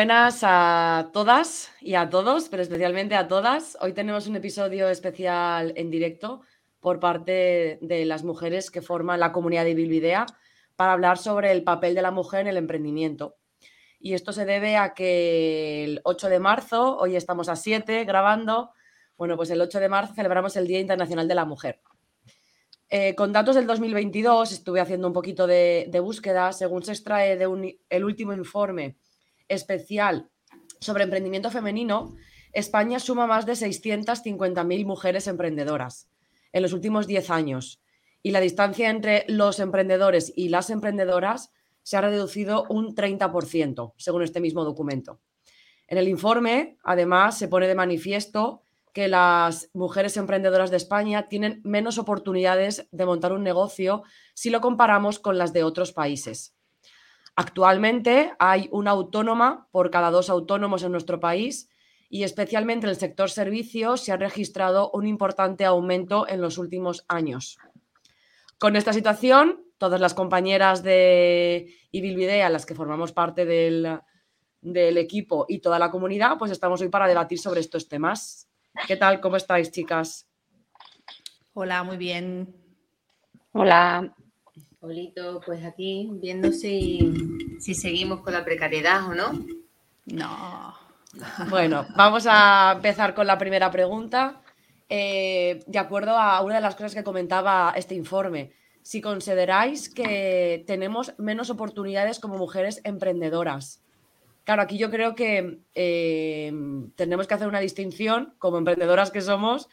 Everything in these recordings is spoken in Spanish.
Buenas a todas y a todos, pero especialmente a todas. Hoy tenemos un episodio especial en directo por parte de las mujeres que forman la comunidad de Bilbidea para hablar sobre el papel de la mujer en el emprendimiento. Y esto se debe a que el 8 de marzo, hoy estamos a 7 grabando, bueno, pues el 8 de marzo celebramos el Día Internacional de la Mujer. Eh, con datos del 2022 estuve haciendo un poquito de, búsqueda, según se extrae del el último informe especial sobre emprendimiento femenino, España suma más de 650.000 mujeres emprendedoras en los últimos 10 años y la distancia entre los emprendedores y las emprendedoras se ha reducido un 30%, según este mismo documento. En el informe, además, se pone de manifiesto que las mujeres emprendedoras de España tienen menos oportunidades de montar un negocio si lo comparamos con las de otros países. Actualmente hay una autónoma por cada dos autónomos en nuestro país y especialmente en el sector servicios se ha registrado un importante aumento en los últimos años. Con esta situación, todas las compañeras de Ibilvidea, las que formamos parte del, del equipo y toda la comunidad, pues estamos hoy para debatir sobre estos temas. ¿Qué tal? ¿Cómo estáis, chicas? Hola, muy bien. Hola. Olito, pues aquí viendo si, seguimos con la precariedad o no. No. Bueno, vamos a empezar con la primera pregunta. Eh, de acuerdo a una de las cosas que comentaba este informe, si consideráis que tenemos menos oportunidades como mujeres emprendedoras. Claro, aquí yo creo que eh, tenemos que hacer una distinción, como emprendedoras que somos,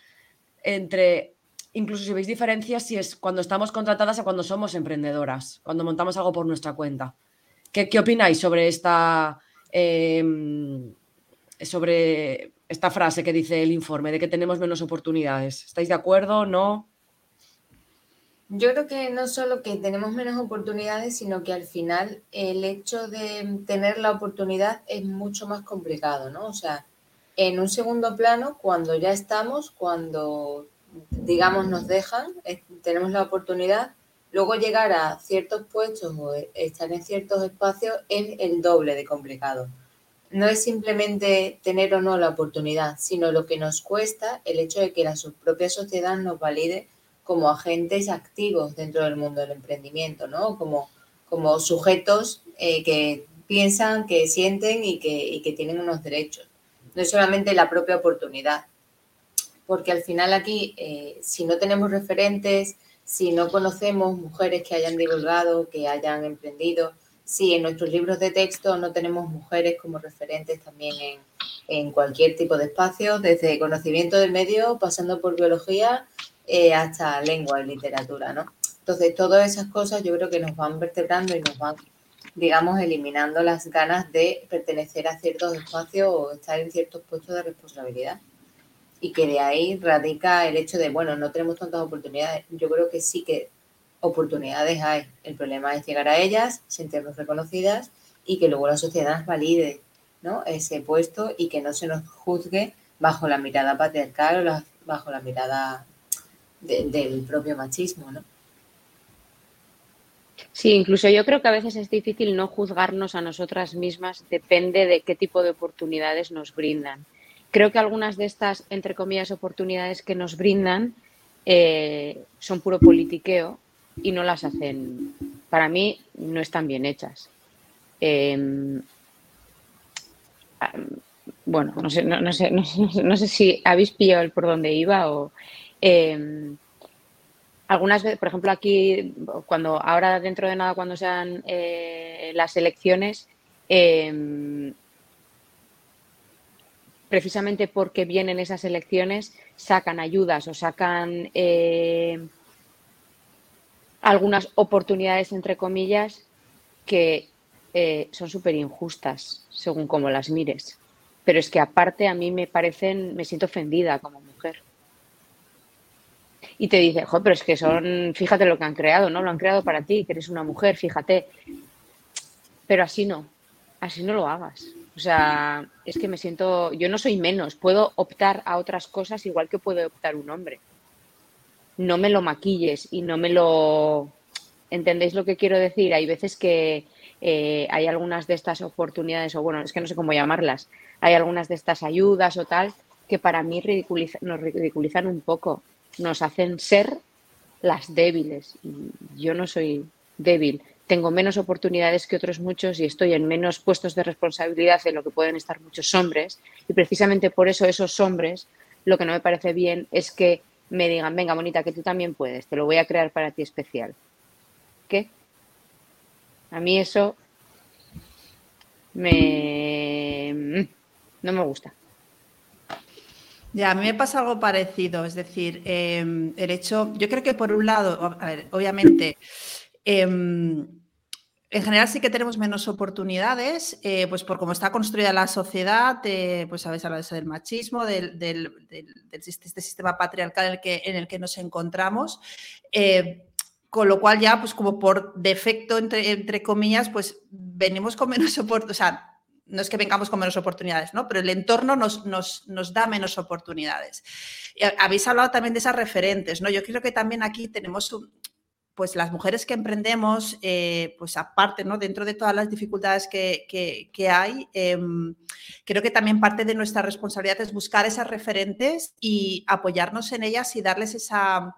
entre incluso si veis diferencias, si es cuando estamos contratadas a cuando somos emprendedoras, cuando montamos algo por nuestra cuenta. ¿Qué, opináis sobre esta, em, sobre esta frase que dice el informe de que tenemos menos oportunidades? ¿Estáis de acuerdo? ¿No? Yo creo que no solo que tenemos menos oportunidades, sino que al final el hecho de tener la oportunidad es mucho más complicado, ¿no? O sea, en un segundo plano, cuando ya estamos, cuando digamos, nos dejan, tenemos la oportunidad, luego llegar a ciertos puestos o estar en ciertos espacios es el doble de complicado. No es simplemente tener o no la oportunidad, sino lo que nos cuesta el hecho de que la propia sociedad nos valide como agentes activos dentro del mundo del emprendimiento, ¿no? Como, como sujetos eh, que piensan, que sienten y que, y que tienen unos derechos. No es solamente la propia oportunidad, porque al final aquí, eh, si no tenemos referentes, si no conocemos mujeres que hayan divulgado, que hayan emprendido, si en nuestros libros de texto no tenemos mujeres como referentes también en, cualquier tipo de espacio, desde conocimiento del medio, pasando por biología eh, hasta lengua y literatura, ¿no? Entonces, todas esas cosas yo creo que nos van vertebrando y nos van, digamos, eliminando las ganas de pertenecer a ciertos espacios o estar en ciertos puestos de responsabilidad y que de ahí radica el hecho de, bueno, no tenemos tantas oportunidades. Yo creo que sí que oportunidades hay. El problema es llegar a ellas, sentirnos reconocidas y que luego la sociedad valide ¿no? ese puesto y que no se nos juzgue bajo la mirada patriarcal o bajo la mirada del propio machismo, ¿no? Sí, incluso yo creo que a veces es difícil no juzgarnos a nosotras mismas, depende de qué tipo de oportunidades nos brindan creo que algunas de estas, entre comillas, oportunidades que nos brindan eh, son puro politiqueo y no las hacen, para mí, no están bien hechas. Em, bueno, no sé, no, sé, no, sé, si habéis pillado el por dónde iba o... Em, algunas veces, por ejemplo, aquí, cuando ahora dentro de nada, cuando sean eh, las elecciones, em, precisamente porque vienen esas elecciones, sacan ayudas o sacan eh, algunas oportunidades, entre comillas, que eh, son súper injustas, según como las mires. Pero es que aparte a mí me parecen, me siento ofendida como mujer. Y te dice, jo, pero es que son, fíjate lo que han creado, ¿no? Lo han creado para ti, que eres una mujer, fíjate. Pero así no, así no lo hagas. O sea, es que me siento, yo no soy menos, puedo optar a otras cosas igual que puede optar un hombre. No me lo maquilles y no me lo... ¿Entendéis lo que quiero decir? Hay veces que, eh, hay algunas de estas oportunidades, o bueno, es que no sé cómo llamarlas, hay algunas de estas ayudas o tal que para mí nos ridiculizan un poco, nos hacen ser las débiles. Yo no soy débil, tengo menos oportunidades que otros muchos y estoy en menos puestos de responsabilidad de lo que pueden estar muchos hombres. Y precisamente por eso esos hombres, lo que no me parece bien es que me digan, venga, bonita, que tú también puedes, te lo voy a crear para ti especial. ¿Qué? A mí eso me... No me gusta. Ya, a mí me pasa algo parecido, es decir, em, el hecho, yo creo que por un lado, a ver, obviamente, em, en general sí que tenemos menos oportunidades, eh, pues por cómo está construida la sociedad, pues sabes hablar del machismo, del, este sistema patriarcal en el que, en el que nos encontramos. Eh, con lo cual ya, pues como por defecto, entre, comillas, pues venimos con menos oportunidades, o sea, no es que vengamos con menos oportunidades, ¿no? Pero el entorno nos, nos, da menos oportunidades. habéis hablado también de esas referentes, ¿no? Yo creo que también aquí tenemos, pues las mujeres que emprendemos, eh, pues aparte, ¿no? Dentro de todas las dificultades que, hay, em, creo que también parte de nuestra responsabilidad es buscar esas referentes y apoyarnos en ellas y darles esa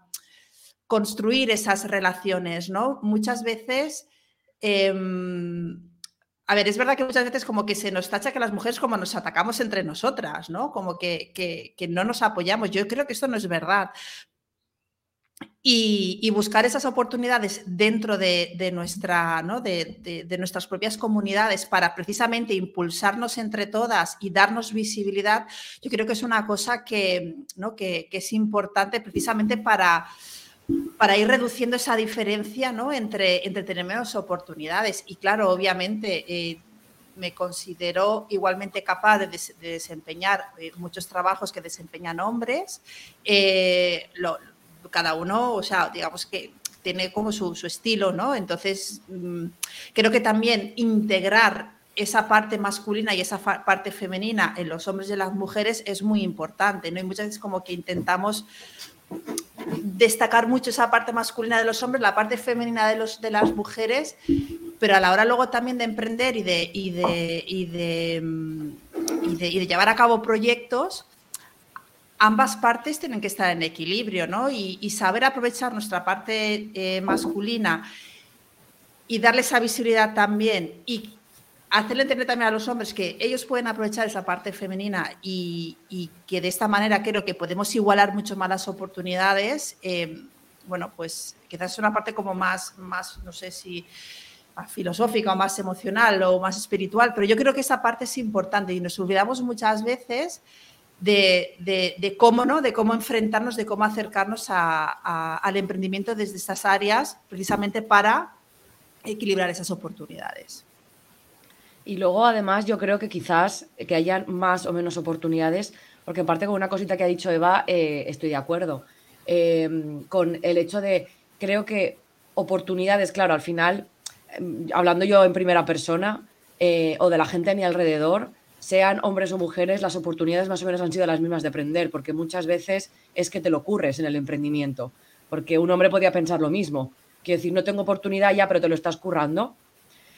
construir esas relaciones, ¿no? Muchas veces, em, a ver, es verdad que muchas veces como que se nos tacha que las mujeres como nos atacamos entre nosotras, ¿no? Como que, no nos apoyamos. Yo creo que esto no es verdad. Y, buscar esas oportunidades dentro de, nuestra, ¿no? de, nuestras propias comunidades para precisamente impulsarnos entre todas y darnos visibilidad, yo creo que es una cosa que, ¿no? que es importante precisamente para, para ir reduciendo esa diferencia ¿no? entre, entre tener menos oportunidades. Y claro, obviamente eh, me considero igualmente capaz de, desempeñar eh, muchos trabajos que desempeñan hombres. Eh, cada uno, o sea, digamos que tiene como su, estilo, ¿no? Entonces, mm, creo que también integrar esa parte masculina y esa parte femenina en los hombres y las mujeres es muy importante, ¿no? Y muchas veces como que intentamos destacar mucho esa parte masculina de los hombres, la parte femenina de, los, de las mujeres, pero a la hora luego también de emprender y de, y de, y de, y de, llevar a cabo proyectos, ambas partes tienen que estar en equilibrio, ¿no? Y, saber aprovechar nuestra parte eh, masculina y darle esa visibilidad también y hacerle entender también a los hombres que ellos pueden aprovechar esa parte femenina y, que de esta manera creo que podemos igualar mucho más las oportunidades, eh, bueno, pues quizás es una parte como más, más no sé si más filosófica o más emocional o más espiritual, pero yo creo que esa parte es importante y nos olvidamos muchas veces de, cómo, ¿no? de cómo enfrentarnos, de cómo acercarnos al emprendimiento desde estas áreas, precisamente para equilibrar esas oportunidades. Y luego, además, yo creo que quizás que hayan más o menos oportunidades, porque en parte con una cosita que ha dicho Eva, eh, estoy de acuerdo. Em, con el hecho de, creo que oportunidades, claro, al final, em, hablando yo en primera persona, eh, o de la gente a mi alrededor, sean hombres o mujeres, las oportunidades más o menos han sido las mismas de aprender, porque muchas veces es que te lo ocurres en el emprendimiento, porque un hombre podía pensar lo mismo, quiero decir, no tengo oportunidad ya, pero te lo estás currando,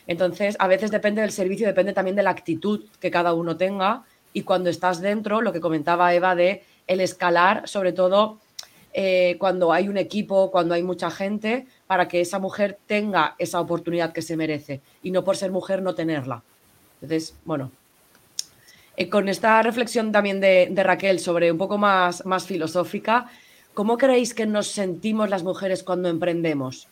entonces, a veces depende del servicio, depende también de la actitud que cada uno tenga. Y cuando estás dentro, lo que comentaba Eva de el escalar, sobre todo eh, cuando hay un equipo, cuando hay mucha gente, para que esa mujer tenga esa oportunidad que se merece. Y no por ser mujer no tenerla. Entonces, bueno, eh, con esta reflexión también de, de, Raquel sobre un poco más, más filosófica, ¿cómo creéis que nos sentimos las mujeres cuando emprendemos?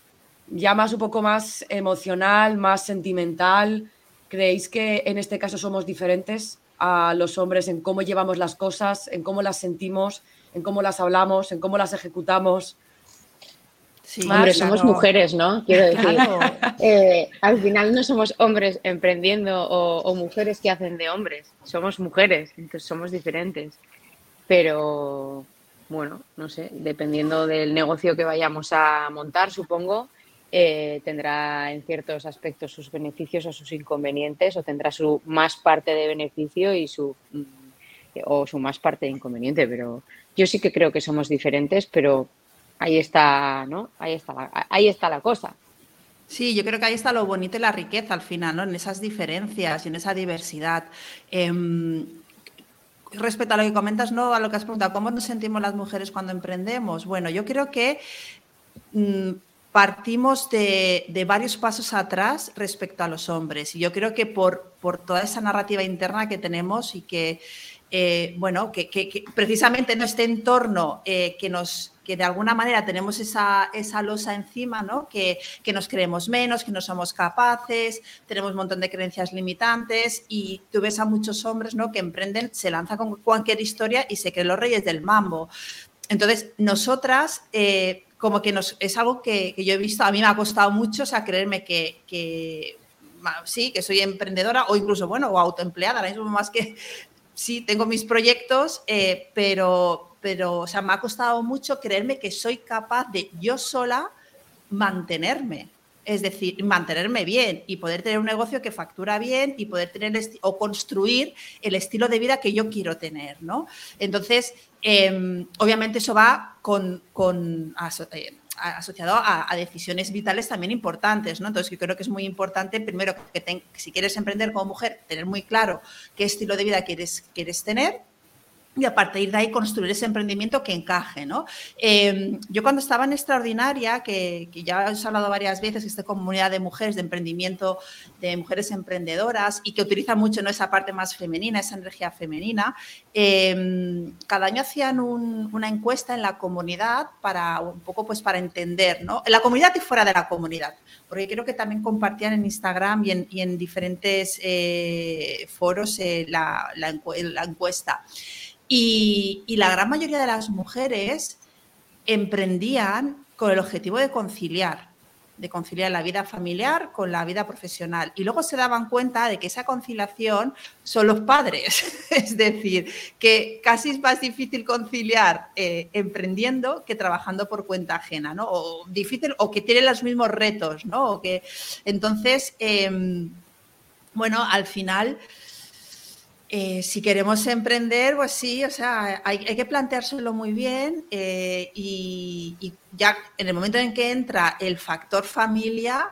ya más un poco más emocional, más sentimental. ¿Creéis que en este caso somos diferentes a los hombres en cómo llevamos las cosas, en cómo las sentimos, en cómo las hablamos, en cómo las ejecutamos? Sí, Hombre, somos mujeres, ¿no? Quiero decir, eh, al final no somos hombres emprendiendo o, o, mujeres que hacen de hombres, somos mujeres, entonces somos diferentes. Pero bueno, no sé, dependiendo del negocio que vayamos a montar, supongo, eh, tendrá en ciertos aspectos sus beneficios o sus inconvenientes, o tendrá su más parte de beneficio y su mm, o su más parte de inconveniente. Pero yo sí que creo que somos diferentes, pero ahí está, ¿no? Ahí está la, ahí está la cosa. Sí, yo creo que ahí está lo bonito y la riqueza al final, ¿no? En esas diferencias y en esa diversidad. Em, respecto a lo que comentas, no a lo que has preguntado, ¿cómo nos sentimos las mujeres cuando emprendemos? Bueno, yo creo que mm, partimos de, varios pasos atrás respecto a los hombres. Y yo creo que por, por toda esa narrativa interna que tenemos y que, eh, bueno, que, precisamente en este entorno eh, que nos que de alguna manera tenemos esa, esa losa encima, ¿no? Que, que, nos creemos menos, que no somos capaces, tenemos un montón de creencias limitantes y tú ves a muchos hombres ¿no? que emprenden, se lanzan con cualquier historia y se creen los reyes del mambo. Entonces, nosotras, eh, como que nos, es algo que, yo he visto, a mí me ha costado mucho, o creerme que, que sí, que soy emprendedora o incluso, bueno, o autoempleada, ahora mismo más que sí, tengo mis proyectos, eh, pero, pero, o sea, me ha costado mucho creerme que soy capaz de yo sola mantenerme. Es decir, mantenerme bien y poder tener un negocio que factura bien y poder tener o construir el estilo de vida que yo quiero tener, ¿no? Entonces, em, obviamente eso va con, eh, asociado a, decisiones vitales también importantes, ¿no? Entonces, yo creo que es muy importante, primero, que, si quieres emprender como mujer, tener muy claro qué estilo de vida quieres, quieres tener y a partir de ahí construir ese emprendimiento que encaje. ¿no? Em, yo cuando estaba en Extraordinaria, que, ya os he hablado varias veces, esta comunidad de mujeres, de emprendimiento, de mujeres emprendedoras y que utiliza mucho ¿no? esa parte más femenina, esa energía femenina, em, cada año hacían una encuesta en la comunidad para un poco pues para entender, ¿no? en la comunidad y fuera de la comunidad, porque creo que también compartían en Instagram y en, diferentes eh, foros eh, la encuesta. Y, la gran mayoría de las mujeres emprendían con el objetivo de conciliar, de conciliar la vida familiar con la vida profesional. Y luego se daban cuenta de que esa conciliación son los padres. es decir, que casi es más difícil conciliar eh, emprendiendo que trabajando por cuenta ajena, ¿no? O difícil, o que tienen los mismos retos, ¿no? O que, entonces, em, bueno, al final eh, si queremos emprender, pues sí, o sea, hay, que planteárselo muy bien eh, y, ya en el momento en que entra el factor familia,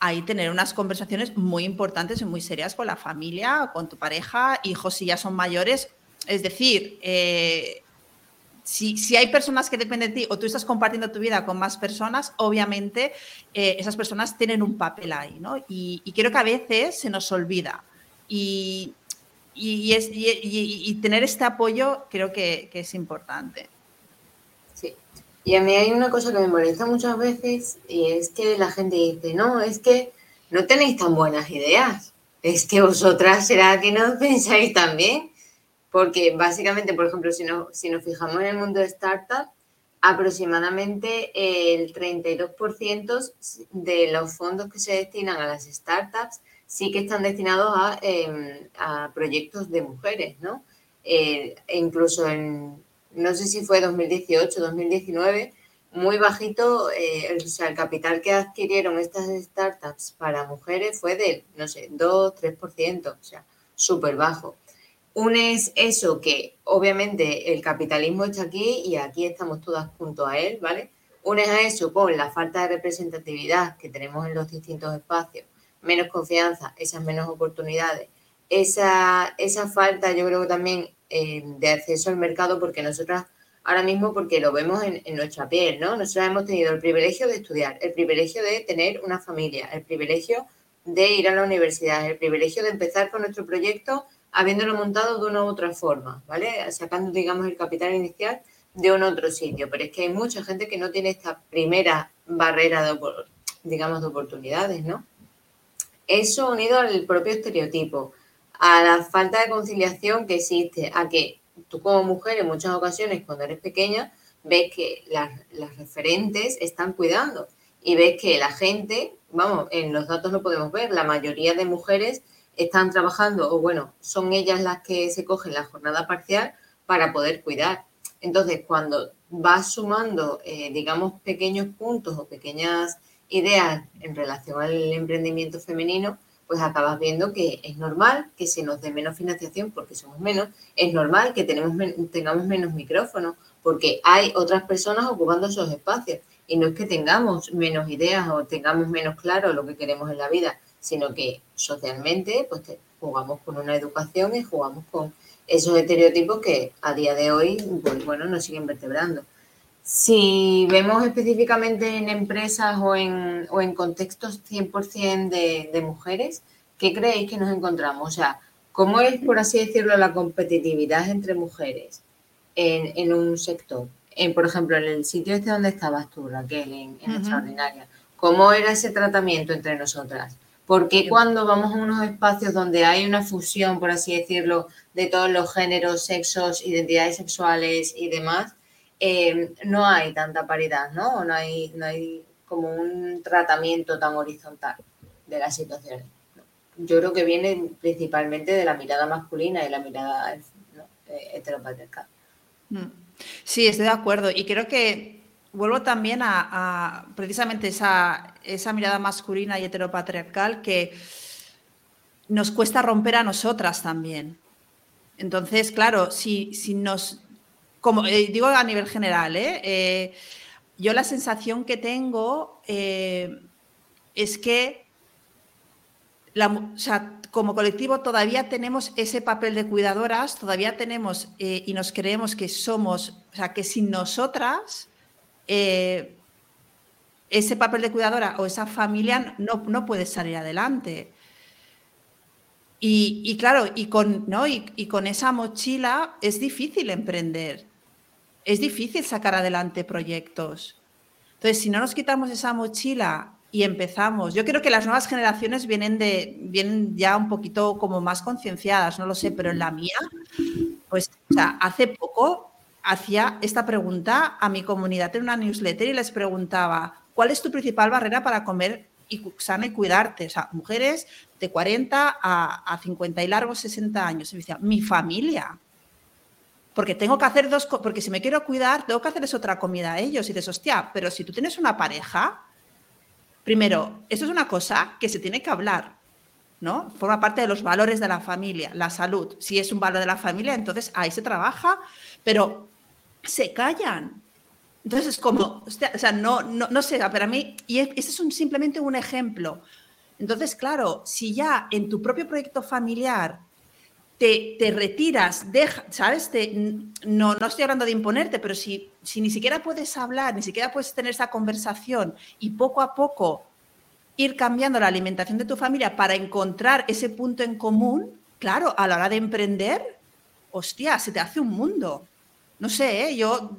ahí tener unas conversaciones muy importantes y muy serias con la familia, con tu pareja, hijos si ya son mayores. Es decir, eh, si, hay personas que dependen de ti o tú estás compartiendo tu vida con más personas, obviamente esas personas tienen un papel ahí, ¿no? Y, y creo que a veces se nos olvida. Y, y, tener este apoyo creo que, es importante. Sí. Y a mí hay una cosa que me molesta muchas veces y es que la gente dice, no, es que no tenéis tan buenas ideas. Es que vosotras será que no pensáis tan bien. Porque básicamente, por ejemplo, si, no, si nos fijamos en el mundo de startup, aproximadamente el 32% de los fondos que se destinan a las startups sí que están destinados a, em, proyectos de mujeres, ¿no? Eh, e incluso en, no sé si fue 2018, 2019, muy bajito, eh, o sea, el capital que adquirieron estas startups para mujeres fue de, no sé, 2, 3%, o sea, súper bajo. Unes eso que obviamente el capitalismo está aquí y aquí estamos todas junto a él, ¿vale? Unes a eso con la falta de representatividad que tenemos en los distintos espacios menos confianza, esas menos oportunidades, esa, esa falta yo creo también eh, de acceso al mercado, porque nosotras ahora mismo, porque lo vemos en, nuestra piel, ¿no? Nosotras hemos tenido el privilegio de estudiar, el privilegio de tener una familia, el privilegio de ir a la universidad, el privilegio de empezar con nuestro proyecto habiéndolo montado de una u otra forma, ¿vale? Sacando, digamos, el capital inicial de un otro sitio. Pero es que hay mucha gente que no tiene esta primera barrera, de, digamos, de oportunidades, ¿no? Eso unido al propio estereotipo, a la falta de conciliación que existe, a que tú como mujer en muchas ocasiones cuando eres pequeña ves que las, referentes están cuidando y ves que la gente, vamos, en los datos lo podemos ver, la mayoría de mujeres están trabajando o bueno, son ellas las que se cogen la jornada parcial para poder cuidar. Entonces, cuando vas sumando, eh, digamos, pequeños puntos o pequeñas ideas en relación al emprendimiento femenino, pues acabas viendo que es normal que se nos dé menos financiación porque somos menos, es normal que tenemos, tengamos menos micrófonos porque hay otras personas ocupando esos espacios Y no es que tengamos menos ideas o tengamos menos claro lo que queremos en la vida, sino que socialmente pues jugamos con una educación y jugamos con esos estereotipos que a día de hoy pues, bueno, nos siguen vertebrando. Si vemos específicamente en empresas o en, o en contextos 100% de, de mujeres, ¿qué creéis que nos encontramos? O sea, ¿cómo es, por así decirlo, la competitividad entre mujeres en, en un sector? En, por ejemplo, en el sitio este donde estabas tú, Raquel, en, en Extraordinaria. ¿Cómo era ese tratamiento entre nosotras? Porque cuando vamos a unos espacios donde hay una fusión, por así decirlo, de todos los géneros, sexos, identidades sexuales y demás, eh, no hay tanta paridad, ¿no? No hay, no hay como un tratamiento tan horizontal de las situaciones. Yo creo que viene principalmente de la mirada masculina y la mirada ¿no? Eh, heteropatriarcal. Mm. Sí, estoy de acuerdo. Y creo que vuelvo también a, precisamente esa, esa, mirada masculina y heteropatriarcal que nos cuesta romper a nosotras también. Entonces, claro, si, si nos, como eh, digo a nivel general, ¿eh? Eh, yo la sensación que tengo es que como colectivo todavía tenemos ese papel de cuidadoras, todavía tenemos y nos creemos que somos, o sea, que sin nosotras ese papel de cuidadora o esa familia no, no puede salir adelante. Y, claro, y con, ¿no? y, con esa mochila es difícil emprender, es difícil sacar adelante proyectos. Entonces, si no nos quitamos esa mochila y empezamos, yo creo que las nuevas generaciones vienen, de, vienen ya un poquito como más concienciadas, no lo sé, pero en la mía, pues o sea, hace poco hacía esta pregunta a mi comunidad en una newsletter y les preguntaba, ¿cuál es tu principal barrera para comer y sana y cuidarte? O sea, mujeres de 40 a, 50 y largos 60 años. Me decía, mi familia. Porque tengo que hacer dos, porque si me quiero cuidar, tengo que hacerles otra comida a ellos. Y dices, hostia, pero si tú tienes una pareja, primero, eso es una cosa que se tiene que hablar, ¿no? Forma parte de los valores de la familia, la salud. Si es un valor de la familia, entonces ahí se trabaja, pero se callan. Entonces es como, o sea, no, no, no sé, para mí, y ese es simplemente un ejemplo. Entonces, claro, si ya en tu propio proyecto familiar te, te retiras, deja, ¿sabes? no, no estoy hablando de imponerte, pero si, si ni siquiera puedes hablar, ni siquiera puedes tener esa conversación y poco a poco ir cambiando la alimentación de tu familia para encontrar ese punto en común, claro, a la hora de emprender, hostia, se te hace un mundo. No sé, ¿eh? yo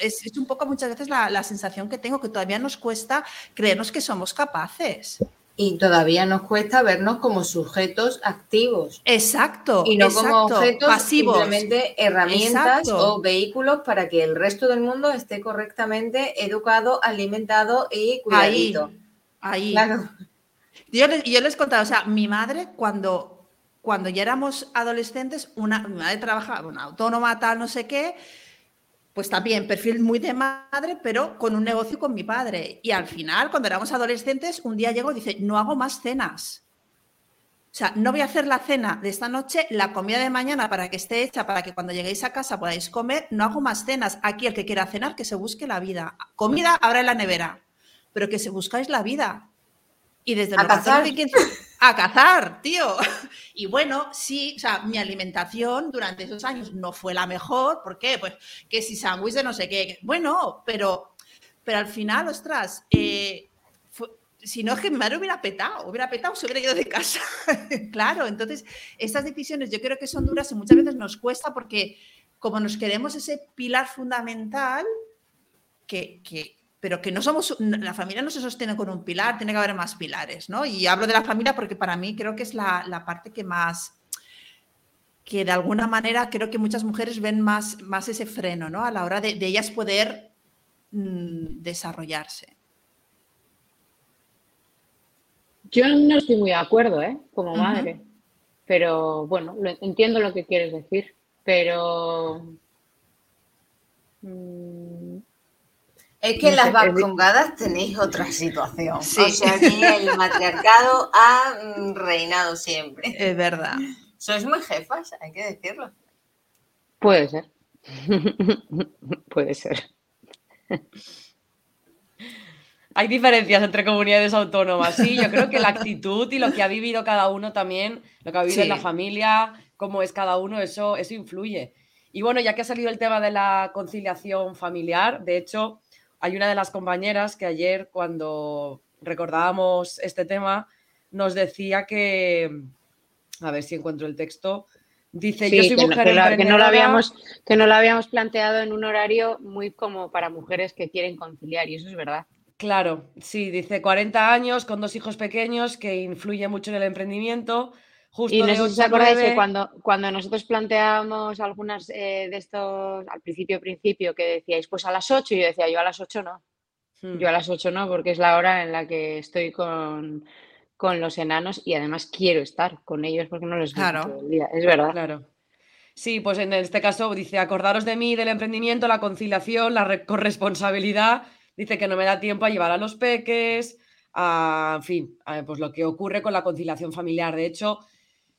es, es, un poco muchas veces la, la, sensación que tengo que todavía nos cuesta creernos que somos capaces. Y todavía nos cuesta vernos como sujetos activos. Exacto. Y no exacto, como objetos, pasivos. simplemente herramientas exacto. o vehículos para que el resto del mundo esté correctamente educado, alimentado y cuidadito. Ahí. ahí. Claro. Yo, les, yo les contaba, o sea, mi madre cuando, cuando ya éramos adolescentes, una, mi madre trabajaba, una autónoma, tal, no sé qué, pues también perfil muy de madre, pero con un negocio con mi padre. Y al final, cuando éramos adolescentes, un día llegó y dice, no hago más cenas. O sea, no voy a hacer la cena de esta noche, la comida de mañana para que esté hecha, para que cuando lleguéis a casa podáis comer, no hago más cenas. Aquí el que quiera cenar, que se busque la vida. Comida habrá en la nevera, pero que se buscáis la vida. Y desde a cazar. a cazar, tío. Y bueno, sí, o sea, mi alimentación durante esos años no fue la mejor. ¿Por qué? Pues que si sándwich de no sé qué. Bueno, pero, pero al final, ostras, eh, fue, si no es que mi madre hubiera petado, hubiera petado, se hubiera ido de casa. claro, entonces, estas decisiones yo creo que son duras y muchas veces nos cuesta porque como nos queremos ese pilar fundamental, que, que, pero que no somos, la familia no se sostiene con un pilar, tiene que haber más pilares, ¿no? Y hablo de la familia porque para mí creo que es la, la parte que más, que de alguna manera creo que muchas mujeres ven más, más ese freno, ¿no? A la hora de, de ellas poder mmm, desarrollarse. Yo no estoy muy de acuerdo, ¿eh? Como madre. Uh -huh. Pero bueno, lo, entiendo lo que quieres decir, pero... Mmm, es que en las vascongadas tenéis otra situación. Sí. O sea, aquí el matriarcado ha mm, reinado siempre. Es verdad. Sois muy jefas, hay que decirlo. Puede ser. Puede ser. Hay diferencias entre comunidades autónomas, sí. Yo creo que la actitud y lo que ha vivido cada uno también, lo que ha vivido en la familia, cómo es cada uno, eso, eso influye. Y bueno, ya que ha salido el tema de la conciliación familiar, de hecho, hay una de las compañeras que ayer, cuando recordábamos este tema, nos decía que, a ver si encuentro el texto, dice, yo soy mujer que, no, lo habíamos, que no lo habíamos planteado en un horario muy como para mujeres que quieren conciliar, y eso es verdad. Claro, sí, dice 40 años con dos hijos pequeños que influye mucho en el emprendimiento. Justo y no sé si os acordáis que cuando, cuando nosotros planteábamos algunas eh, de estos, al principio, principio, que decíais, pues a las 8, y yo decía, yo a las 8 no. Hmm. Yo a las 8 no, porque es la hora en la que estoy con, con los enanos y además quiero estar con ellos porque no les veo todo el día. Es verdad. Claro. Sí, pues en este caso dice, acordaros de mí, del emprendimiento, la conciliación, la corresponsabilidad dice que no me da tiempo a llevar a los peques, a, en fin, pues lo que ocurre con la conciliación familiar. De hecho,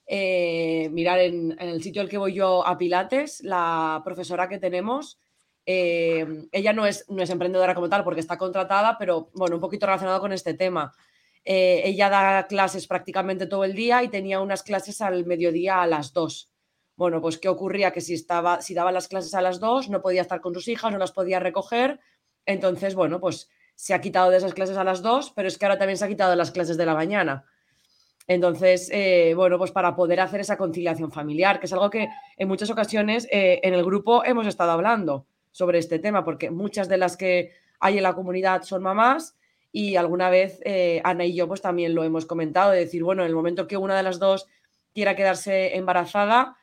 eh, mirar en, el sitio al que voy yo a Pilates, la profesora que tenemos, eh, ella no es, no es emprendedora como tal porque está contratada, pero bueno, un poquito relacionado con este tema. Eh, ella da clases prácticamente todo el día y tenía unas clases al mediodía a las dos. Bueno, pues ¿qué ocurría? Que si, estaba, si daba las clases a las dos, no podía estar con sus hijas, no las podía recoger, entonces, bueno, pues se ha quitado de esas clases a las dos, pero es que ahora también se ha quitado de las clases de la mañana. Entonces, eh, bueno, pues para poder hacer esa conciliación familiar, que es algo que en muchas ocasiones eh, en el grupo hemos estado hablando sobre este tema, porque muchas de las que hay en la comunidad son mamás y alguna vez eh, Ana y yo pues también lo hemos comentado, de decir, bueno, en el momento que una de las dos quiera quedarse embarazada,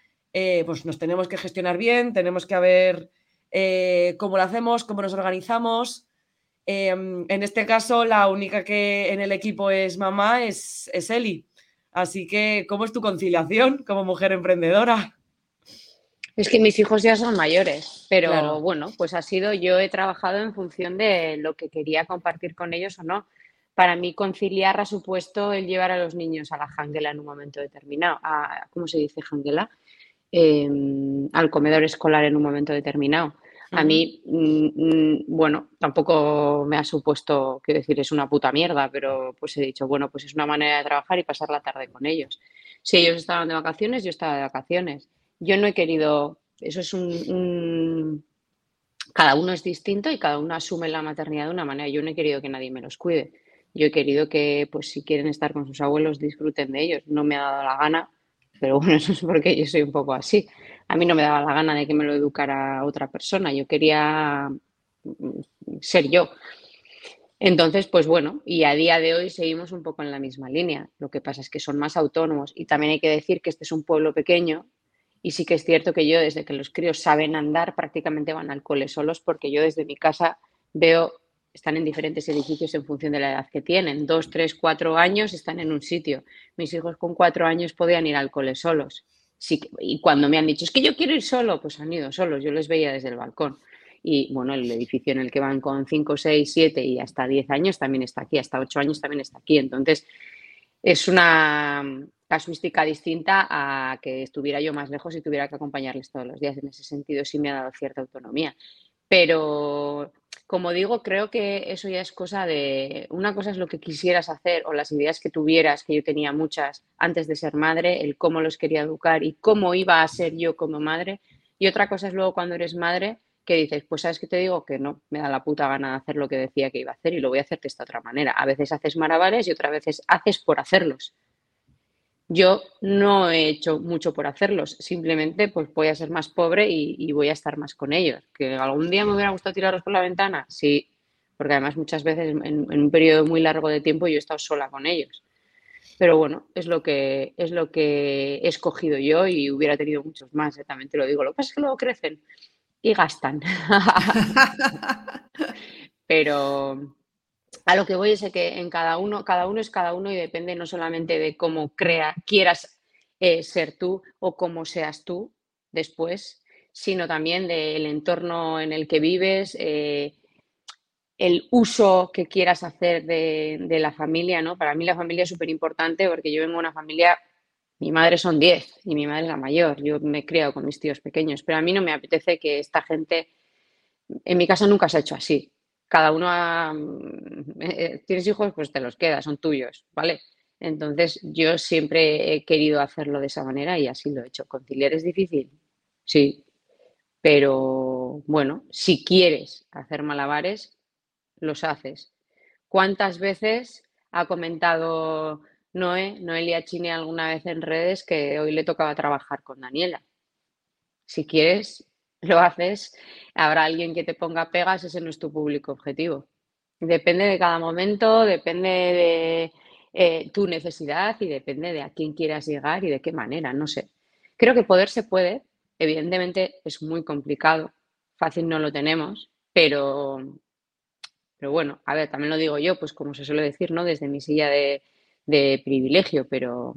pues nos tenemos que gestionar bien, tenemos que haber eh, cómo lo hacemos, cómo nos organizamos. Em, en este caso, la única que en el equipo es mamá es, es Eli. Así que, ¿cómo es tu conciliación como mujer emprendedora? Es que mis hijos ya son mayores, pero bueno, pues ha sido, yo he trabajado en función de lo que quería compartir con ellos o no. Para mí conciliar ha supuesto el llevar a los niños a la janguela en un momento determinado. ¿Cómo se dice janguela? Em, al comedor escolar en un momento determinado. A mí, mm, mm, bueno, tampoco me ha supuesto, quiero decir, es una puta mierda, pero pues he dicho, bueno, pues es una manera de trabajar y pasar la tarde con ellos. Si ellos estaban de vacaciones, yo estaba de vacaciones. Yo no he querido, eso es un, cada uno es distinto y cada uno asume la maternidad de una manera. Yo no he querido que nadie me los cuide. Yo he querido que, pues si quieren estar con sus abuelos, disfruten de ellos. No me ha dado la gana, pero bueno, eso es porque yo soy un poco así a mí no me daba la gana de que me lo educara otra persona, yo quería mm, ser yo. Entonces, pues bueno, y a día de hoy seguimos un poco en la misma línea. Lo que pasa es que son más autónomos y también hay que decir que este es un pueblo pequeño y sí que es cierto que yo desde que los críos saben andar prácticamente van al cole solos porque yo desde mi casa veo, están en diferentes edificios en función de la edad que tienen. Dos, tres, cuatro años están en un sitio. Mis hijos con cuatro años podían ir al cole solos y cuando me han dicho, es que yo quiero ir solo, pues han ido solos, yo les veía desde el balcón. Y bueno, el edificio en el que van con 5, 6, 7 y hasta 10 años también está aquí, hasta 8 años también está aquí. Entonces, es una casuística distinta a que estuviera yo más lejos y tuviera que acompañarles todos los días. En ese sentido sí me ha dado cierta autonomía. Pero como digo, creo que eso ya es cosa de, una cosa es lo que quisieras hacer o las ideas que tuvieras, que yo tenía muchas antes de ser madre, el cómo los quería educar y cómo iba a ser yo como madre. Y otra cosa es luego cuando eres madre que dices, pues sabes que te digo que no, me da la puta gana de hacer lo que decía que iba a hacer y lo voy a hacer de esta otra manera. A veces haces maravales y otras veces haces por hacerlos. Yo no he hecho mucho por hacerlos, simplemente pues voy a ser más pobre y, voy a estar más con ellos. ¿Que algún día me hubiera gustado tirarlos por la ventana? Sí, porque además muchas veces en, un periodo muy largo de tiempo yo he estado sola con ellos. Pero bueno, es lo que, es lo que he escogido yo y hubiera tenido muchos más, exactamente lo digo. Lo que pasa es que luego crecen y gastan. Pero, a lo que voy es que en cada uno, cada uno es cada uno y depende no solamente de cómo crea, quieras eh, ser tú o cómo seas tú después, sino también del entorno en el que vives, eh, el uso que quieras hacer de, la familia, ¿no? Para mí la familia es súper importante porque yo vengo de una familia, mi madre son 10 y mi madre es la mayor, yo me he criado con mis tíos pequeños, pero a mí no me apetece que esta gente, en mi casa nunca se ha hecho así, cada uno mm, eh, tienes hijos, pues te los quedas, son tuyos, ¿vale? Entonces yo siempre he querido hacerlo de esa manera y así lo he hecho. ¿Conciliar es difícil? Sí, pero bueno, si quieres hacer malabares, los haces. ¿Cuántas veces ha comentado Noé, Noelia Chine alguna vez en redes que hoy le tocaba trabajar con Daniela? Si quieres, lo haces. Habrá alguien que te ponga pegas, ese no es tu público objetivo. Depende de cada momento, depende de eh, tu necesidad y depende de a quién quieras llegar y de qué manera, no sé. Creo que poder se puede, evidentemente es muy complicado, fácil no lo tenemos, pero, pero bueno, a ver, también lo digo yo, pues como se suele decir, ¿no? Desde mi silla de, de privilegio, pero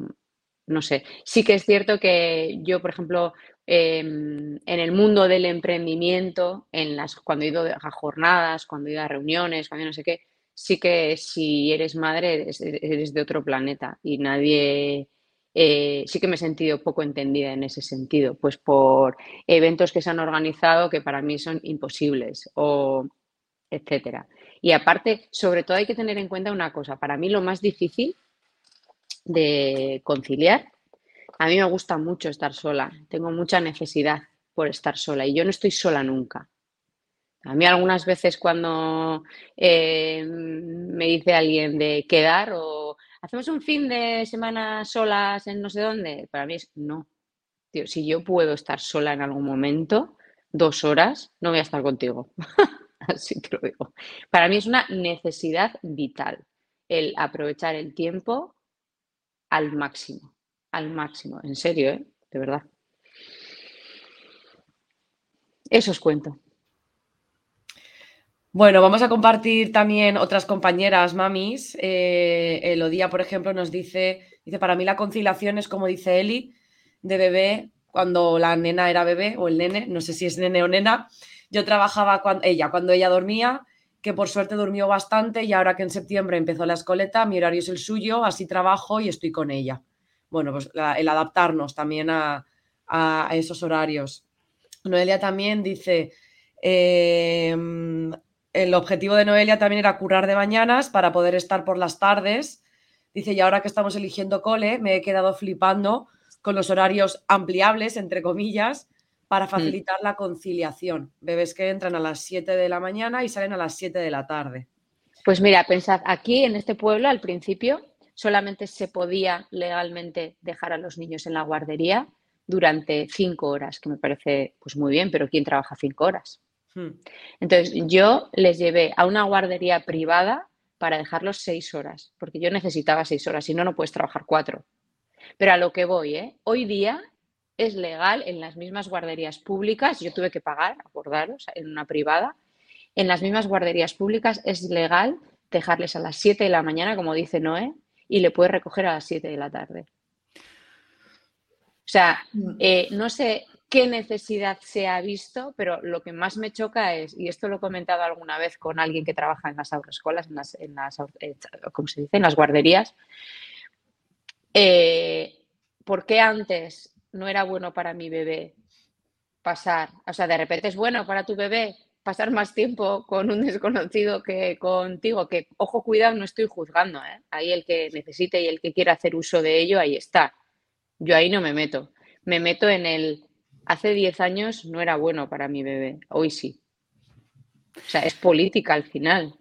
no sé. Sí que es cierto que yo, por ejemplo, Em, en el mundo del emprendimiento, en las, cuando he ido a jornadas, cuando he ido a reuniones, cuando no sé qué, sí que si eres madre eres, de otro planeta y nadie, eh, sí que me he sentido poco entendida en ese sentido, pues por eventos que se han organizado que para mí son imposibles o etcétera. Y aparte, sobre todo hay que tener en cuenta una cosa, para mí lo más difícil de conciliar a mí me gusta mucho estar sola, tengo mucha necesidad por estar sola y yo no estoy sola nunca. A mí algunas veces cuando eh, me dice alguien de quedar o hacemos un fin de semana solas en no sé dónde, para mí es no. si yo puedo estar sola en algún momento, dos horas, no voy a estar contigo. Así te lo digo. Para mí es una necesidad vital el aprovechar el tiempo al máximo al máximo, en serio, ¿eh? de verdad. Eso os cuento. Bueno, vamos a compartir también otras compañeras, mamis. Eh, Elodía, por ejemplo, nos dice, dice, para mí la conciliación es como dice Eli, de bebé, cuando la nena era bebé o el nene, no sé si es nene o nena, yo trabajaba cuando ella, cuando ella dormía, que por suerte durmió bastante y ahora que en septiembre empezó la escoleta, mi horario es el suyo, así trabajo y estoy con ella bueno, pues el adaptarnos también a, esos horarios. Noelia también dice, em, el objetivo de Noelia también era curar de mañanas para poder estar por las tardes. Dice, y ahora que estamos eligiendo cole, me he quedado flipando con los horarios ampliables, entre comillas, para mm. facilitar la conciliación. Bebés que entran a las 7 de la mañana y salen a las 7 de la tarde. Pues mira, pensad, aquí en este pueblo al principio solamente se podía legalmente dejar a los niños en la guardería durante cinco horas, que me parece pues muy bien, pero ¿quién trabaja cinco horas? Hmm. Entonces yo les llevé a una guardería privada para dejarlos seis horas, porque yo necesitaba seis horas, si no, no puedes trabajar cuatro. Pero a lo que voy, ¿eh? hoy día es legal en las mismas guarderías públicas, yo tuve que pagar, acordaros, en una privada, en las mismas guarderías públicas es legal dejarles a las 7 de la mañana, como dice Noé, y le puedes recoger a las 7 de la tarde. O sea, mm. eh, no sé qué necesidad se ha visto, pero lo que más me choca es, y esto lo he comentado alguna vez con alguien que trabaja en las autoescuelas, en las, en las eh, se dice? En las guarderías, eh, ¿por qué antes no era bueno para mi bebé pasar? O sea, de repente es bueno para tu bebé pasar más tiempo con un desconocido que contigo, que ojo, cuidado, no estoy juzgando, ¿eh? ahí el que necesite y el que quiera hacer uso de ello, ahí está. Yo ahí no me meto. Me meto en el, hace 10 años no era bueno para mi bebé, hoy sí. O sea, es política al final.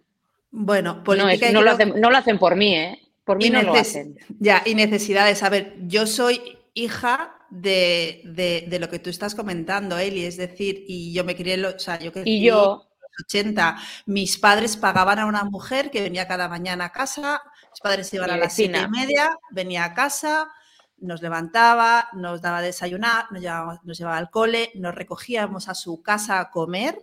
Bueno, política no, lo hacen, por mí, ¿eh? Por mí no lo hacen. Ya, y necesidades. A ver, yo soy hija de, lo que tú estás comentando, Eli, es decir, y yo me crié, o sea, yo y yo. en los 80, mis padres pagaban a una mujer que venía cada mañana a casa, mis padres iban a las siete y media, venía a casa, nos levantaba, nos daba desayunar, nos llevaba, nos llevaba al cole, nos recogíamos a su casa a comer.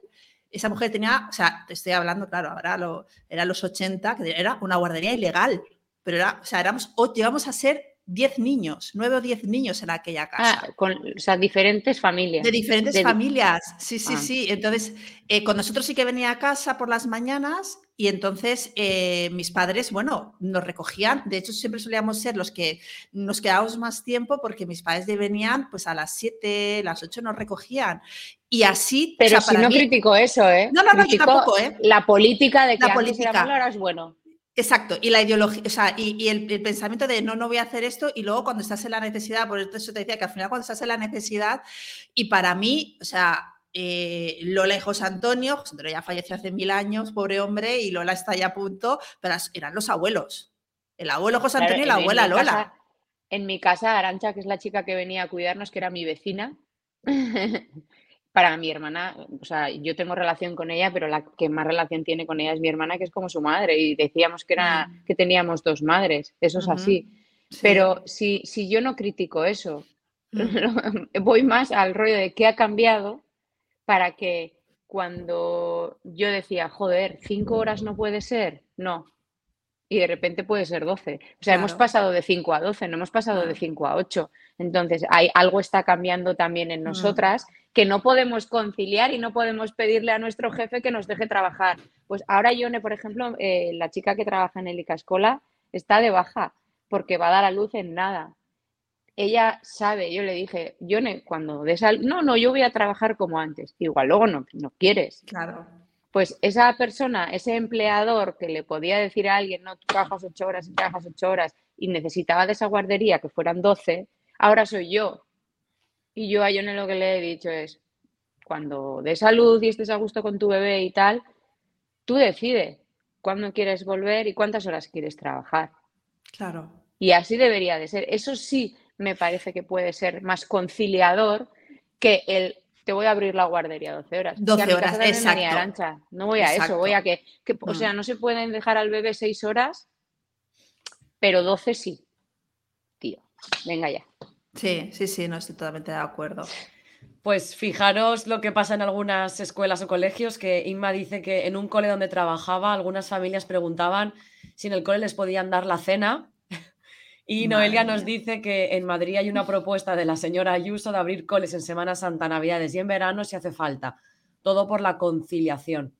Esa mujer tenía, o sea, te estoy hablando, claro, ahora lo, era los 80, que era una guardería ilegal, pero era, o sea, éramos, llegamos a ser 10 niños, 9 o 10 niños en aquella casa. Ah, con, o sea, diferentes familias. De diferentes De- familias, sí, sí, Ah. sí. Entonces, eh, con nosotros sí que venía a casa por las mañanas y entonces eh, mis padres, bueno, nos recogían. De hecho, siempre solíamos ser los que nos quedábamos más tiempo porque mis padres de- venían pues a las 7, las 8 nos recogían. Y así, o Pero sea, si para no mí- critico eso, ¿eh? No, no, no, yo tampoco, ¿eh? La política de que La antes política. era malo, ahora es bueno. Exacto, y la ideología, o sea, y, y el, el pensamiento de no, no voy a hacer esto, y luego cuando estás en la necesidad, por eso te decía que al final cuando estás en la necesidad, y para mí, o sea, eh, Lola y José Antonio, José Antonio ya falleció hace mil años, pobre hombre, y Lola está ya a punto, pero eran los abuelos. El abuelo José Claro, Antonio y la abuela Lola. casa- en mi casa, Arancha, que es la chica que venía a cuidarnos, que era mi vecina, para mi hermana, o sea, yo tengo relación con ella, pero la que más relación tiene con ella es mi hermana, que es como su madre, y decíamos que, era, que teníamos dos madres, eso es así. Sí. Pero si, si yo no critico eso, Mm. voy más al rollo de qué ha cambiado para que cuando yo decía, joder, cinco horas no puede ser, no. Y de repente puede ser 12. O sea, hemos pasado de 5 a 12, no hemos pasado de Claro. 5 a 8. Entonces, hay, algo está cambiando también en Mm. nosotras que no podemos conciliar y no podemos pedirle a nuestro jefe que nos deje trabajar. Pues ahora Yone, por ejemplo, eh, la chica que trabaja en el Icascola, está de baja porque va a dar a luz en nada ella sabe, yo le dije, Yone, cuando des al... No, no, yo voy a trabajar como antes. Igual luego no, no quieres. Claro. Pues esa persona, ese empleador que le podía decir a alguien, no, tú trabajas ocho horas y trabajas ocho horas y necesitaba de esa guardería que fueran 12, ahora soy yo. Y yo a Yone lo que le he dicho es, cuando des salud y estés a gusto con tu bebé y tal, tú decides cuándo quieres volver y cuántas horas quieres trabajar. Claro. Y así debería de ser. Eso sí me parece que puede ser más conciliador que el te voy a abrir la guardería 12 horas. Si 12 a mi horas, exacto. No voy a eso, voy a que, que- o Mm. sea, no se pueden dejar al bebé 6 horas, pero 12 sí. Tío, venga ya. Sí, sí, sí, no estoy totalmente de acuerdo. Pues fijaros lo que pasa en algunas escuelas o colegios, que Inma dice que en un cole donde trabajaba, algunas familias preguntaban si en el cole les podían dar la cena. Y Noelia nos dice que en Madrid hay una propuesta de la señora Ayuso de abrir coles en Semana Santa, Navidades y en verano si hace falta. Todo por la conciliación.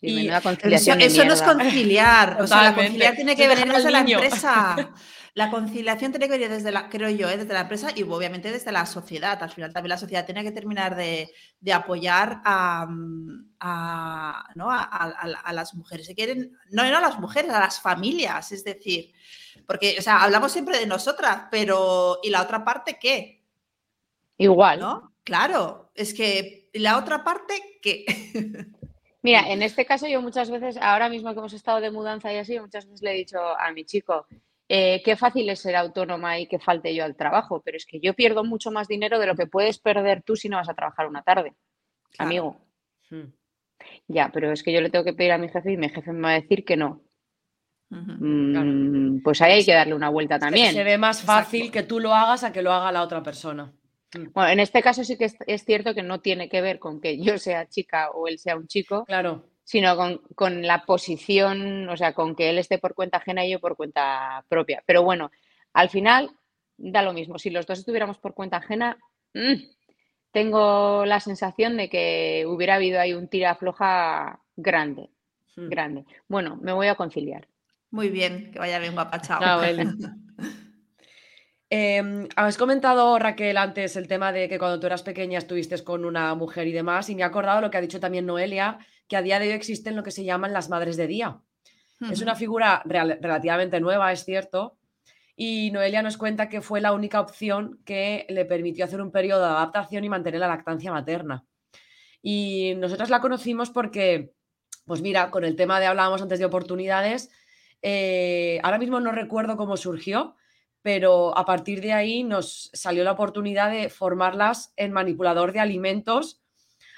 Sí, Y- eso, no es conciliar. O sea, la conciliar tiene que venir desde la empresa. La conciliación tiene que venir desde la, creo yo, ¿eh? desde la empresa y obviamente desde la sociedad. Al final también la sociedad tiene que terminar de, de apoyar a, a, ¿no? a, a- a las mujeres. Se quieren, no, no a las mujeres, a las familias. Es decir, porque, o sea, hablamos siempre de nosotras, pero ¿y la otra parte qué? Igual. ¿No? Claro, es que ¿y la otra parte qué? Mira, en este caso yo muchas veces, ahora mismo que hemos estado de mudanza y así, muchas veces le he dicho a mi chico, eh, qué fácil es ser autónoma y que falte yo al trabajo, pero es que yo pierdo mucho más dinero de lo que puedes perder tú si no vas a trabajar una tarde, Claro. amigo. Hmm. Ya, pero es que yo le tengo que pedir a mi jefe y mi jefe me va a decir que no. Mm, Pues ahí hay que darle una vuelta también. Se ve más fácil Exacto. que tú lo hagas a que lo haga la otra persona. Bueno, en este caso sí que es, es cierto que no tiene que ver con que yo sea chica o él sea un chico, Claro. sino con, con la posición, o sea, con que él esté por cuenta ajena y yo por cuenta propia. Pero bueno, al final da lo mismo. Si los dos estuviéramos por cuenta ajena, mm, tengo la sensación de que hubiera habido ahí un tira floja grande, grande. Bueno, me voy a conciliar. Muy bien, que vaya bien guapa, chao. Chao. Em, comentado, Raquel, antes el tema de que cuando tú eras pequeña estuviste con una mujer y demás, y me he acordado lo que ha dicho también Noelia, que a día de hoy existen lo que se llaman las madres de día. Es una figura real- relativamente nueva, es cierto, y Noelia nos cuenta que fue la única opción que le permitió hacer un periodo de adaptación y mantener la lactancia materna. Y nosotras la conocimos porque, pues mira, con el tema de hablábamos antes de oportunidades, eh, ahora mismo no recuerdo cómo surgió, pero a partir de ahí nos salió la oportunidad de formarlas en manipulador de alimentos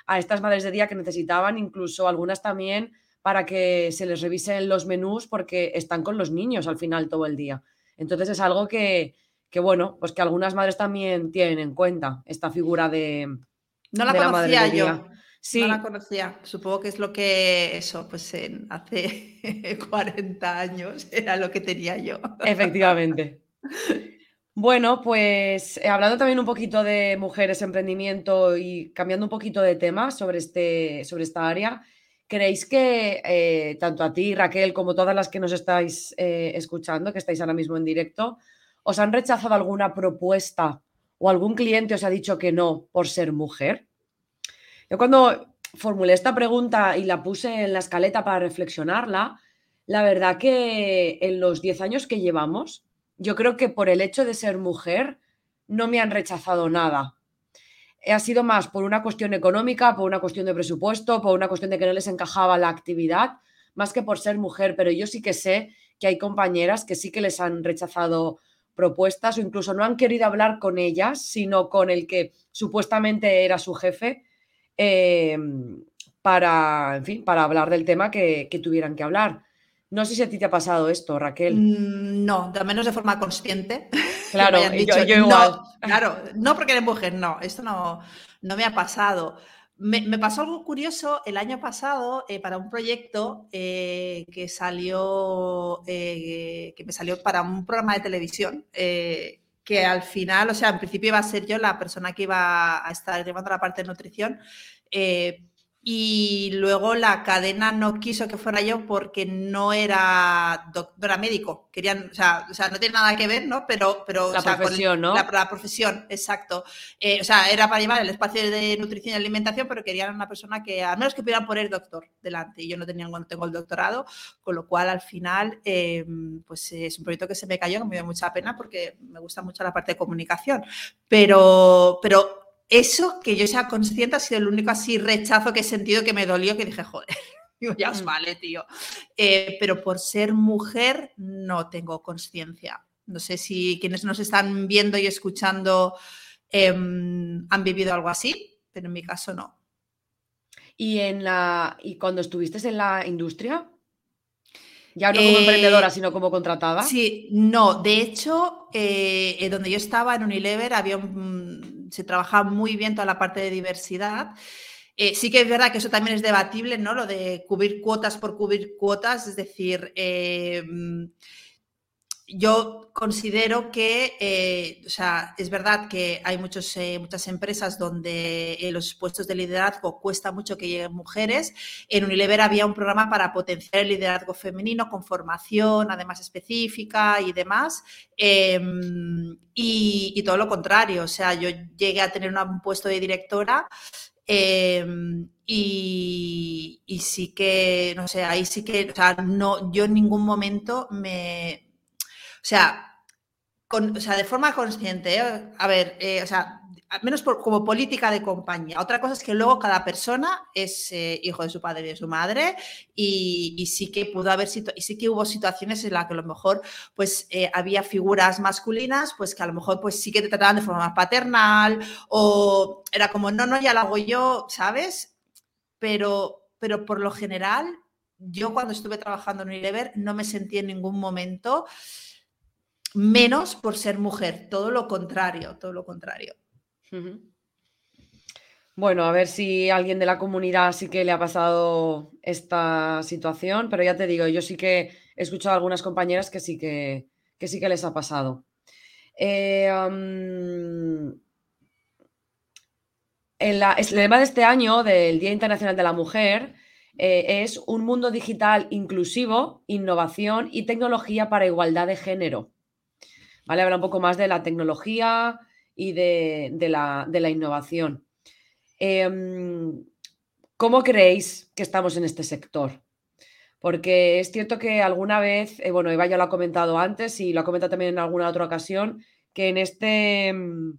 a estas madres de día que necesitaban, incluso algunas también para que se les revisen los menús porque están con los niños al final todo el día. Entonces es algo que, que, bueno, pues que algunas madres también tienen en cuenta esta figura de, No la de la madre conocía de yo. día. Sí, No la conocía. Supongo que es lo que eso, pues en- hace 40 años era lo que tenía yo. efectivamente. Bueno, pues eh, hablando también un poquito de mujeres, emprendimiento y cambiando un poquito de tema sobre, este, sobre esta área, ¿creéis que eh, tanto a ti, Raquel, como todas las que nos estáis eh, escuchando, que estáis ahora mismo en directo, os han rechazado alguna propuesta o algún cliente os ha dicho que no por ser mujer? Yo cuando formulé esta pregunta y la puse en la escaleta para reflexionarla, la verdad que en los 10 años que llevamos, yo creo que por el hecho de ser mujer no me han rechazado nada. Ha sido más por una cuestión económica, por una cuestión de presupuesto, por una cuestión de que no les encajaba la actividad, más que por ser mujer, pero yo sí que sé que hay compañeras que sí que les han rechazado propuestas o incluso no han querido hablar con ellas, sino con el que supuestamente era su jefe, em, para, en fin, para hablar del tema que tuvieran que hablar. No sé si a ti te ha pasado esto, Raquel. Mm, no, al menos de forma consciente. Claro, yo, igual. No, claro, no porque eres mujer, no, esto no, no me ha pasado. Me, pasó algo curioso el año pasado eh, para un proyecto eh, que salió, eh, que me salió para un programa de televisión, que al final, o sea, en principio iba a ser yo la persona que iba a estar llevando la parte de nutrición, y luego la cadena no quiso que fuera yo porque no era doctora médico. Querían, o sea, o sea, no tiene nada que ver, ¿no? Pero, pero la profesión, ¿no? La, profesión, exacto. Eh, o sea, era para llevar el espacio de nutrición y alimentación, pero querían una persona que, al menos que pudieran poner doctor delante. Y yo no tenía, no tengo el doctorado, con lo cual al final, eh, pues es un proyecto que se me cayó, que me dio mucha pena porque me gusta mucho la parte de comunicación. Pero, pero eso que yo sea consciente ha sido el único así rechazo que he sentido que me dolió, que dije, joder, ya os mm. vale, tío. Eh, pero por ser mujer no tengo conciencia. No sé si quienes nos están viendo y escuchando em, han vivido algo así, pero en mi caso no. ¿Y, en la, y cuando estuviste en la industria? Ya no como eh, emprendedora, sino como contratada. Sí, no. De hecho, eh, donde yo estaba en Unilever había un, se trabaja muy bien toda la parte de diversidad. Eh, sí que es verdad que eso también es debatible, ¿no? Lo de cubrir cuotas por cubrir cuotas, es decir, eh, yo considero que, eh, o sea, es verdad que hay muchos, eh, muchas empresas donde en los puestos de liderazgo cuesta mucho que lleguen mujeres. En Unilever había un programa para potenciar el liderazgo femenino con formación, además específica y demás. Em, y, todo lo contrario, o sea, yo llegué a tener un puesto de directora. Em, y, y, sí que, no sé, ahí sí que, o sea, no, yo en ningún momento me, o sea, o sea de forma consciente, ¿eh? a ver, eh, o sea, al menos como política de compañía. Otra cosa es que luego cada persona es eh, hijo de su padre y de su madre y, sí que pudo haber y sí que hubo situaciones en las que a lo mejor pues había figuras masculinas pues que a lo mejor pues sí que te trataban de forma paternal o era como no, no, ya lo hago yo, ¿sabes? Pero, pero por lo general yo cuando estuve trabajando en Unilever no me sentí en ningún momento menos por ser mujer, todo lo contrario, todo lo contrario. Bueno, a ver si alguien de la comunidad sí que le ha pasado esta situación, pero ya te digo, yo sí que he escuchado a algunas compañeras que sí que, sí que les ha pasado. Eh, el, lema de este año del Día Internacional de la Mujer eh, es un mundo digital inclusivo, innovación y tecnología para igualdad de género. ¿Vale? Habla un poco más de la tecnología y de, la, innovación. Em, ¿Cómo creéis que estamos en este sector? Porque es cierto que alguna vez, eh, bueno, Eva ya lo ha comentado antes y lo ha comentado también en alguna otra ocasión, que en este, en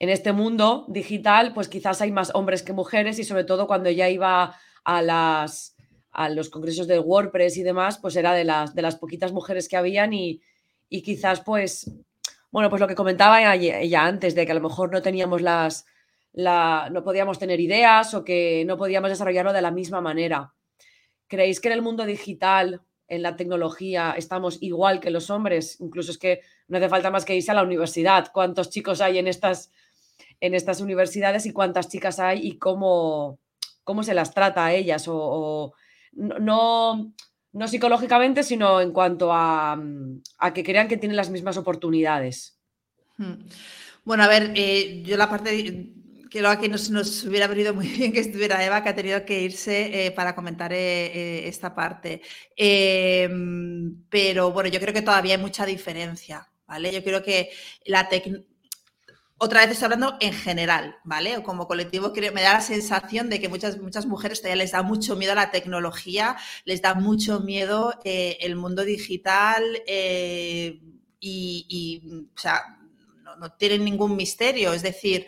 este mundo digital, pues quizás hay más hombres que mujeres y sobre todo cuando ya iba a las a los congresos de WordPress y demás, pues era de las, de las poquitas mujeres que habían y, y quizás pues, bueno, pues lo que comentaba ella antes, de que a lo mejor no teníamos las, la, no podíamos tener ideas o que no podíamos desarrollarlo de la misma manera. ¿Creéis que en el mundo digital, en la tecnología, estamos igual que los hombres? Incluso es que no hace falta más que irse a la universidad. ¿Cuántos chicos hay en estas, en estas universidades y cuántas chicas hay y cómo, cómo se las trata a ellas? O, no psicológicamente, sino en cuanto a, mm, que crean que tienen las mismas oportunidades. Hmm. Bueno, a ver, eh, yo la parte creo que nos, nos, hubiera venido muy bien que estuviera Eva, que ha tenido que irse eh, para comentar eh, esta parte. Em, pero bueno, yo creo que todavía hay mucha diferencia, ¿vale? Yo creo que la tecnología otra vez estoy hablando en general, ¿vale? Como colectivo me da la sensación de que muchas, muchas mujeres todavía les da mucho miedo a la tecnología, les da mucho miedo eh, el mundo digital eh, y, o sea, no tienen ningún misterio. Es decir,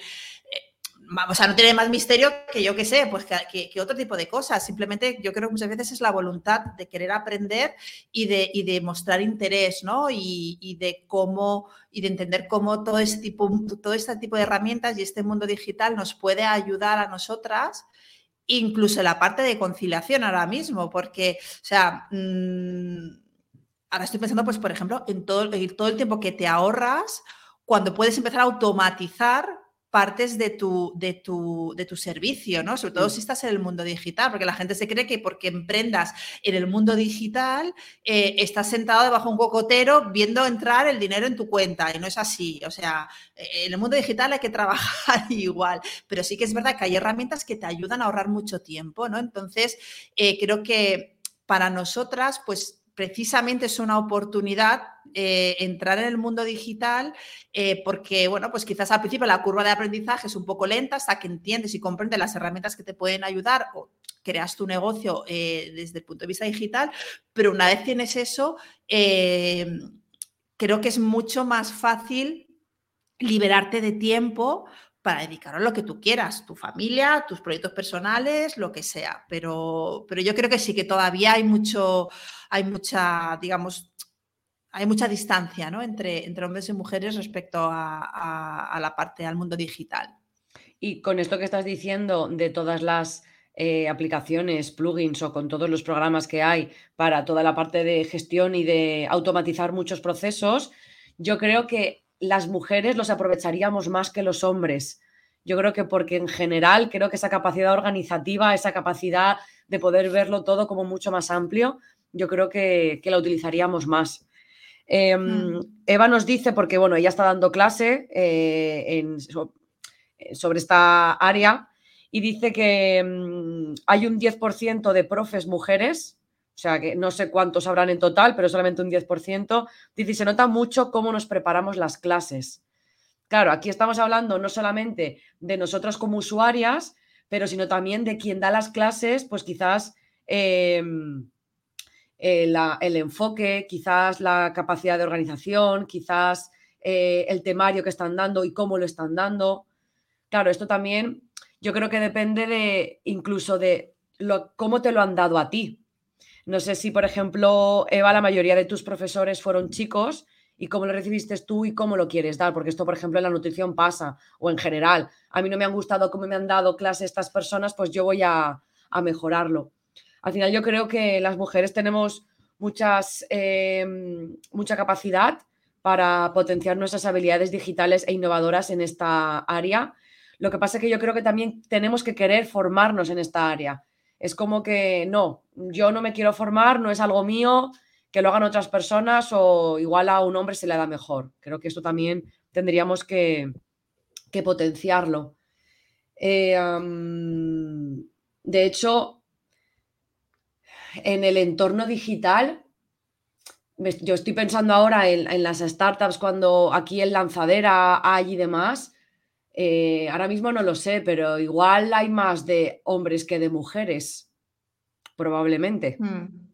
o sea, no tiene más misterio que yo que sé, pues que, otro tipo de cosas. Simplemente yo creo que muchas veces es la voluntad de querer aprender y de, de mostrar interés, ¿no? Y, de cómo, y de entender cómo todo este, tipo, todo este tipo de herramientas y este mundo digital nos puede ayudar a nosotras, incluso la parte de conciliación ahora mismo, porque, o sea, mm, ahora estoy pensando, pues, por ejemplo, en todo, en todo el tiempo que te ahorras cuando puedes empezar a automatizar partes de tu, de tu, de tu servicio, ¿no? Sobre todo si estás en el mundo digital, porque la gente se cree que porque emprendas en el mundo digital, eh, estás sentado debajo de un cocotero viendo entrar el dinero en tu cuenta, y no es así. O sea, eh, en el mundo digital hay que trabajar igual, pero sí que es verdad que hay herramientas que te ayudan a ahorrar mucho tiempo, ¿no? Entonces, eh, creo que para nosotras, pues precisamente es una oportunidad eh, entrar en el mundo digital eh, porque, bueno, pues quizás al principio la curva de aprendizaje es un poco lenta hasta que entiendes y comprendes las herramientas que te pueden ayudar o creas tu negocio eh, desde el punto de vista digital, pero una vez tienes eso, creo que es mucho más fácil liberarte de tiempo para dedicar a lo que tú quieras, tu familia, tus proyectos personales, lo que sea. Pero, pero yo creo que sí que todavía hay mucho, hay mucha, digamos, hay mucha distancia ¿no? entre, hombres y mujeres respecto a, la parte, al mundo digital. Y con esto que estás diciendo de todas las eh, aplicaciones, plugins o con todos los programas que hay para toda la parte de gestión y de automatizar muchos procesos, yo creo que las mujeres los aprovecharíamos más que los hombres. Yo creo que porque en general creo que esa capacidad organizativa, esa capacidad de poder verlo todo como mucho más amplio, yo creo que, la utilizaríamos más. Em, mm. Eva nos dice, porque bueno, ella está dando clase eh, sobre esta área y dice que mm, hay un 10% de profes mujeres o sea, que no sé cuántos habrán en total, pero solamente un 10%, dice, se nota mucho cómo nos preparamos las clases. Claro, aquí estamos hablando no solamente de nosotros como usuarias, pero sino también de quien da las clases, pues quizás em, eh, el enfoque, quizás la capacidad de organización, quizás eh, el temario que están dando y cómo lo están dando. Claro, esto también yo creo que depende de incluso de cómo te lo han dado a ti. No sé si, por ejemplo, Eva, la mayoría de tus profesores fueron chicos y cómo lo recibiste tú y cómo lo quieres dar, porque esto, por ejemplo, en la nutrición pasa o en general. A mí no me han gustado cómo me han dado clase estas personas, pues yo voy a, mejorarlo. Al final yo creo que las mujeres tenemos muchas, em, mucha capacidad para potenciar nuestras habilidades digitales e innovadoras en esta área. Lo que pasa es que yo creo que también tenemos que querer formarnos en esta área es como que no, yo no me quiero formar, no es algo mío, que lo hagan otras personas o igual a un hombre se le da mejor. Creo que esto también tendríamos que, potenciarlo. Eh, de hecho, en el entorno digital, yo estoy pensando ahora en, en, las startups cuando aquí en lanzadera hay y demás, eh, ahora mismo no lo sé, pero igual hay más de hombres que de mujeres, probablemente. Mm.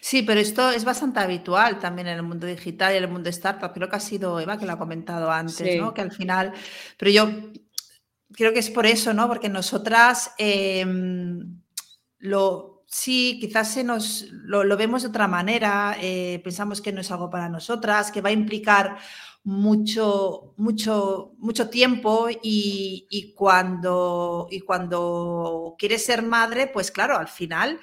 Sí, pero esto es bastante habitual también en el mundo digital y en el mundo startup. Creo que ha sido Eva que lo ha comentado antes, ¿no? Que al final, pero yo creo que es por eso, ¿no? Porque nosotras em, lo, sí, quizás se nos, lo, vemos de otra manera, eh, pensamos que no es algo para nosotras, que va a implicar mucho, mucho, mucho tiempo y, cuando, y cuando quieres ser madre, pues claro, al final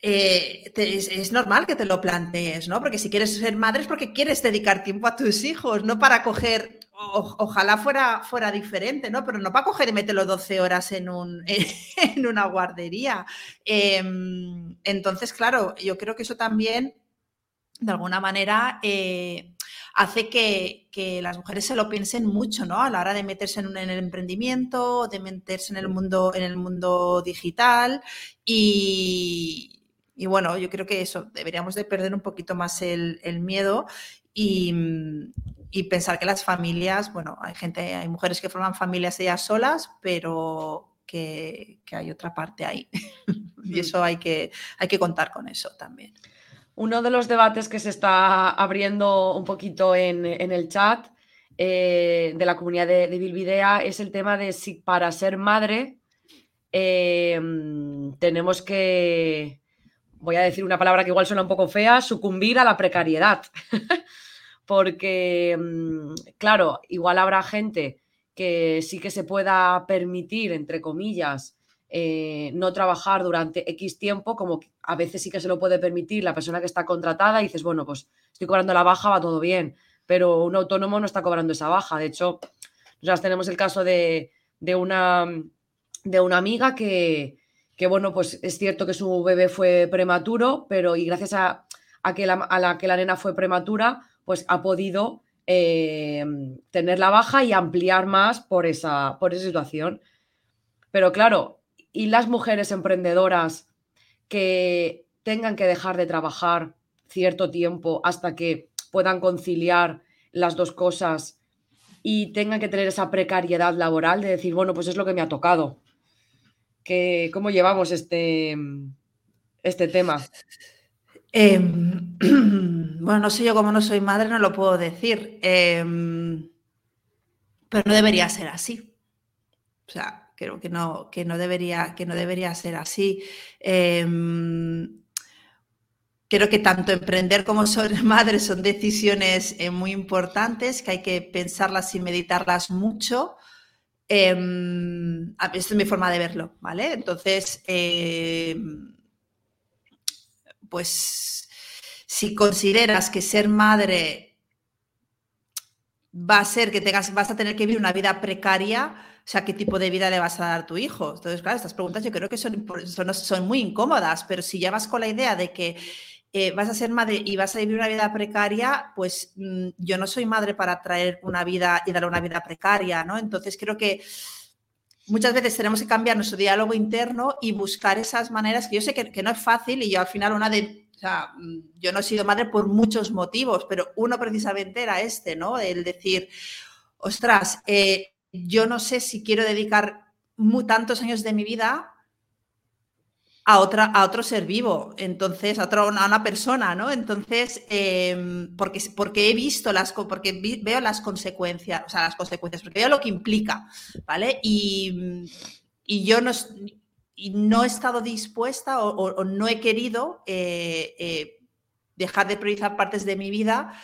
eh, es, normal que te lo plantees, ¿no? Porque si quieres ser madre es porque quieres dedicar tiempo a tus hijos, no para coger, ojalá fuera, fuera diferente, ¿no? Pero no para coger y meterlo 12 horas en, un, en una guardería. Em, entonces, claro, yo creo que eso también, de alguna manera, eh, hace que, las mujeres se lo piensen mucho, ¿no? A la hora de meterse en, el emprendimiento, de meterse en el mundo, en el mundo digital y, y bueno, yo creo que eso, deberíamos de perder un poquito más el, miedo y, pensar que las familias, bueno, hay gente, hay mujeres que forman familias ellas solas, pero que, hay otra parte ahí. y mm. eso hay que, hay que contar con eso también. Uno de los debates que se está abriendo un poquito en, el chat eh, de la comunidad de, de, Bilbidea es el tema de si para ser madre eh, tenemos que, voy a decir una palabra que igual suena un poco fea, sucumbir a la precariedad. Porque, mm, claro, igual habrá gente que sí que se pueda permitir, entre comillas, eh, no trabajar durante X tiempo, como a veces sí que se lo puede permitir la persona que está contratada y dices, bueno, pues estoy cobrando la baja, va todo bien, pero un autónomo no está cobrando esa baja. De hecho, nosotros tenemos el caso de, de, una, de una amiga que, que bueno, pues es cierto que su bebé fue prematuro, pero y gracias a, que, la, a la que la nena fue prematura, pues ha podido eh, tener la baja y ampliar más por esa, por esa situación. Pero claro, y las mujeres emprendedoras que tengan que dejar de trabajar cierto tiempo hasta que puedan conciliar las dos cosas y tengan que tener esa precariedad laboral de decir, bueno, pues es lo que me ha tocado ¿Cómo llevamos este, este tema? Em, bueno, no sé yo como no soy madre, no lo puedo decir. Em, pero no debería ser así. O sea, creo que no, que no, debería, que no debería ser así. Em, creo que tanto emprender como ser madre son decisiones eh, muy importantes, que hay que pensarlas y meditarlas mucho. Esta es mi forma de verlo, ¿vale? Entonces, pues si consideras que ser madre va a ser que tengas, vas a tener que vivir una vida precaria, o sea, ¿qué tipo de vida le vas a dar a tu hijo? Entonces, claro, estas preguntas yo creo que son, son, muy incómodas, pero si ya vas con la idea de que eh, vas a ser madre y vas a vivir una vida precaria, pues mm, yo no soy madre para traer una vida y darle una vida precaria, ¿no? Entonces creo que muchas veces tenemos que cambiar nuestro diálogo interno y buscar esas maneras que yo sé que, no es fácil y yo al final una de, o sea, mm, yo no he sido madre por muchos motivos, pero uno precisamente era este, ¿no? El decir, ostras, eh, yo no sé si quiero dedicar tantos años de mi vida a, otra, a otro ser vivo, entonces, a, otra, una persona, ¿no? Entonces, em, porque, porque he visto las, porque veo las consecuencias, o sea, las consecuencias, porque veo lo que implica, ¿vale? Y, yo no, y no he estado dispuesta o, no he querido eh, eh, dejar de priorizar partes de mi vida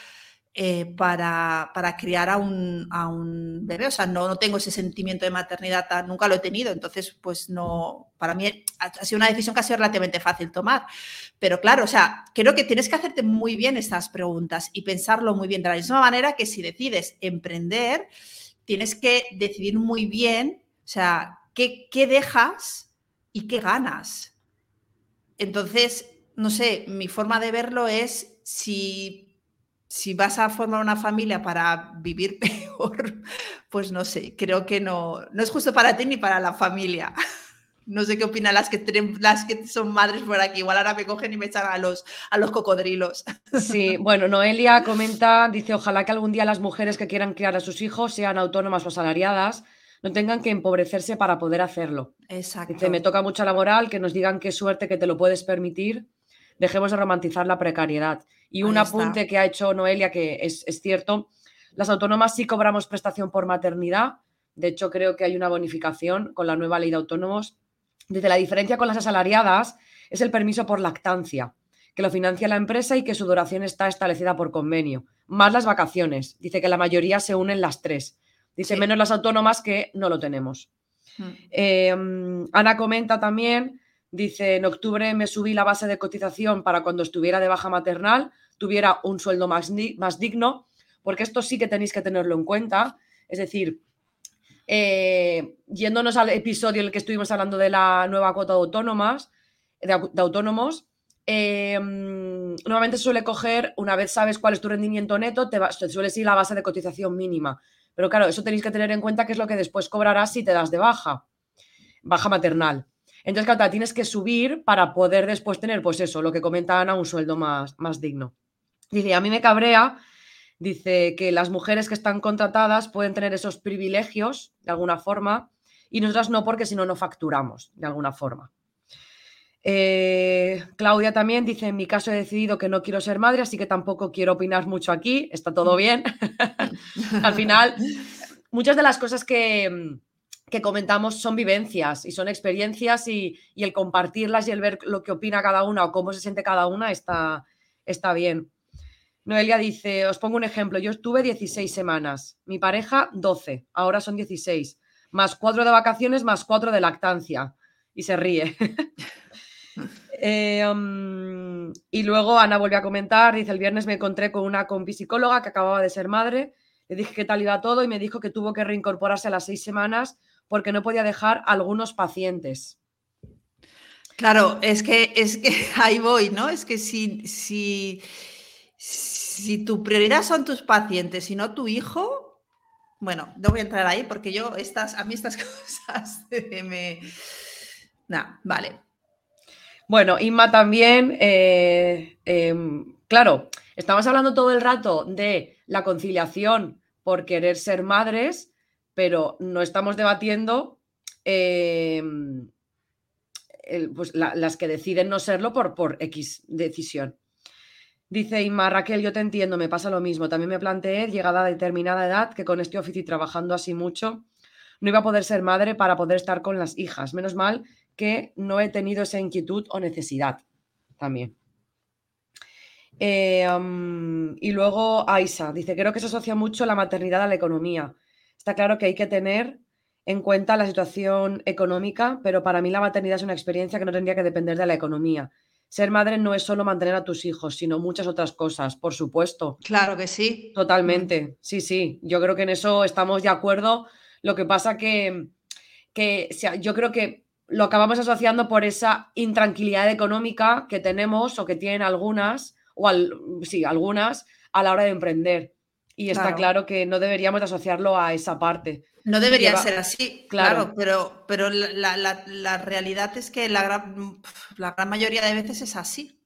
eh, para, criar a un, a un, bebé. O sea, no, no, tengo ese sentimiento de maternidad, nunca lo he tenido. Entonces, pues no, para mí ha, sido una decisión que ha sido relativamente fácil tomar. Pero claro, o sea, creo que tienes que hacerte muy bien estas preguntas y pensarlo muy bien. De la misma manera que si decides emprender, tienes que decidir muy bien, o sea, qué, qué dejas y qué ganas. Entonces, no sé, mi forma de verlo es si si vas a formar una familia para vivir peor, pues no sé, creo que no, no es justo para ti ni para la familia. No sé qué opinan las que, las que son madres por aquí. Igual ahora me cogen y me echan a los, a los cocodrilos. Sí, bueno, Noelia comenta, dice, ojalá que algún día las mujeres que quieran criar a sus hijos, sean autónomas o asalariadas, no tengan que empobrecerse para poder hacerlo. Exacto. Dice, me toca mucho la moral, que nos digan qué suerte que te lo puedes permitir dejemos de romantizar la precariedad. Y un apunte que ha hecho Noelia, que es, cierto, las autónomas sí cobramos prestación por maternidad. De hecho, creo que hay una bonificación con la nueva ley de autónomos. Desde la diferencia con las asalariadas es el permiso por lactancia, que lo financia la empresa y que su duración está establecida por convenio, más las vacaciones. Dice que la mayoría se unen las tres. Dice menos las autónomas que no lo tenemos. Hmm. Eh, Ana comenta también Dice, en octubre me subí la base de cotización para cuando estuviera de baja maternal, tuviera un sueldo más, más digno, porque esto sí que tenéis que tenerlo en cuenta. Es decir, eh, yéndonos al episodio en el que estuvimos hablando de la nueva cuota de autónomas, de, autónomos, eh, normalmente suele coger, una vez sabes cuál es tu rendimiento neto, te, te suele ir la base de cotización mínima. Pero claro, eso tenéis que tener en cuenta que es lo que después cobrarás si te das de baja, baja maternal. Entonces, claro, te tienes que subir para poder después tener, pues eso, lo que comenta Ana, un sueldo más, más digno. Dice, a mí me cabrea, dice que las mujeres que están contratadas pueden tener esos privilegios de alguna forma y nosotras no porque si no, no facturamos de alguna forma. Eh, Claudia también dice, en mi caso he decidido que no quiero ser madre, así que tampoco quiero opinar mucho aquí, está todo bien. Al final, muchas de las cosas que, que comentamos son vivencias y son experiencias y, el compartirlas y el ver lo que opina cada una o cómo se siente cada una está, está bien. Noelia dice, os pongo un ejemplo, yo estuve 16 semanas, mi pareja 12, ahora son 16, más cuatro de vacaciones, más cuatro de lactancia. Y se ríe. Eh, um, y luego Ana vuelve a comentar, dice, el viernes me encontré con una compi psicóloga que acababa de ser madre, le dije qué tal iba todo y me dijo que tuvo que reincorporarse a las seis semanas porque no podía dejar algunos pacientes. Claro, es que, es que ahí voy, ¿no? Es que si, si, si tu prioridad son tus pacientes y no tu hijo, bueno, no voy a entrar ahí porque yo estas, a mí estas cosas me... No, vale. Bueno, Inma también, eh, em, claro, estamos hablando todo el rato de la conciliación por querer ser madres, pero no estamos debatiendo em, pues, las que deciden no serlo por, por X decisión. Dice Inma, Raquel, yo te entiendo, me pasa lo mismo. También me planteé, llegada a determinada edad, que con este oficio y trabajando así mucho, no iba a poder ser madre para poder estar con las hijas. Menos mal que no he tenido esa inquietud o necesidad también. Eh, y luego Aisa dice, creo que se asocia mucho la maternidad a la economía. Está claro que hay que tener en cuenta la situación económica, pero para mí la maternidad es una experiencia que no tendría que depender de la economía. Ser madre no es solo mantener a tus hijos, sino muchas otras cosas, por supuesto. Claro que sí. Totalmente, sí, sí. Yo creo que en eso estamos de acuerdo. Lo que pasa que, que yo creo que lo acabamos asociando por esa intranquilidad económica que tenemos o que tienen algunas, o al, sí, algunas, a la hora de emprender. Y está claro. que no deberíamos asociarlo a esa parte. No debería ser así, claro, pero, pero la, realidad es que la gran, la gran mayoría de veces es así.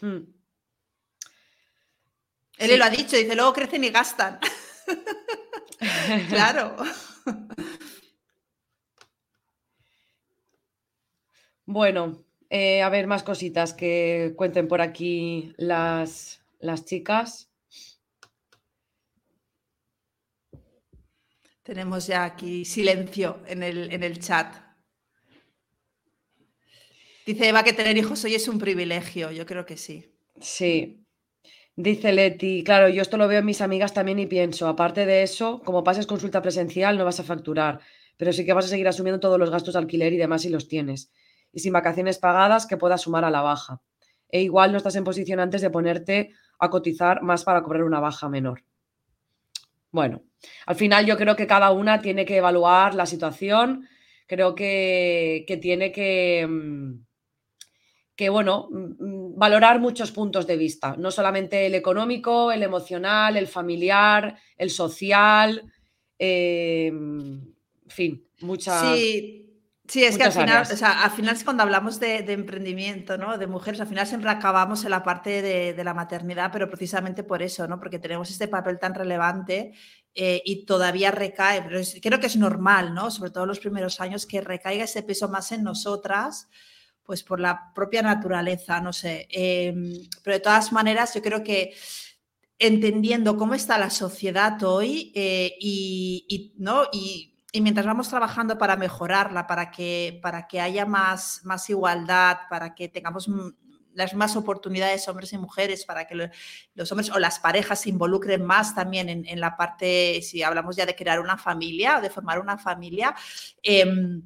Hmm. Él lo ha dicho, dice, luego crecen y gastan. claro. Bueno, eh, a ver más cositas que cuenten por aquí las, las chicas. Tenemos ya aquí silencio en el, en el chat. Dice Eva que tener hijos hoy es un privilegio. Yo creo que sí. Sí. Dice Leti, claro, yo esto lo veo en mis amigas también y pienso, aparte de eso, como pases consulta presencial no vas a facturar, pero sí que vas a seguir asumiendo todos los gastos de alquiler y demás si los tienes. Y sin vacaciones pagadas que puedas sumar a la baja. E igual no estás en posición antes de ponerte a cotizar más para cobrar una baja menor. Bueno, al final yo creo que cada una tiene que evaluar la situación, creo que, tiene que, mm, que, bueno, mm, valorar muchos puntos de vista, no solamente el económico, el emocional, el familiar, el social, eh, en fin, muchas... Sí. Sí, es que al final, o sea, al final cuando hablamos de, emprendimiento, ¿no? De mujeres, al final siempre acabamos en la parte de, de, la maternidad, pero precisamente por eso, ¿no? Porque tenemos este papel tan relevante eh, y todavía recae, pero creo que es normal, ¿no? Sobre todo los primeros años, que recaiga ese peso más en nosotras, pues por la propia naturaleza, no sé. Em, pero de todas maneras, yo creo que entendiendo cómo está la sociedad hoy eh, y, ¿no? Y, mientras vamos trabajando para mejorarla, para que, para que haya más, más igualdad, para que tengamos las más oportunidades hombres y mujeres para que los hombres o las parejas se involucren más también en, la parte, si hablamos ya de crear una familia o de formar una familia. Em,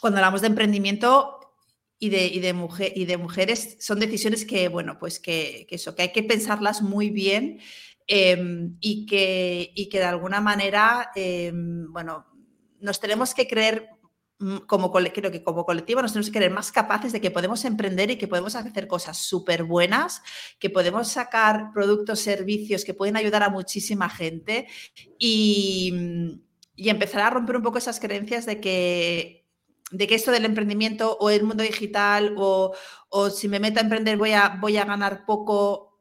cuando hablamos de emprendimiento, y de, y de, mujer, y de mujeres son decisiones que, bueno, pues que, eso, que hay que pensarlas muy bien em, y, que, y que de alguna manera, em, bueno, nos tenemos que creer como, creo que como colectivo nos tenemos que creer más capaces de que podemos emprender y que podemos hacer cosas súper buenas, que podemos sacar productos, servicios que pueden ayudar a muchísima gente y, y empezar a romper un poco esas creencias de que de que esto del emprendimiento o el mundo digital o, si me meto a emprender voy a, voy a ganar poco,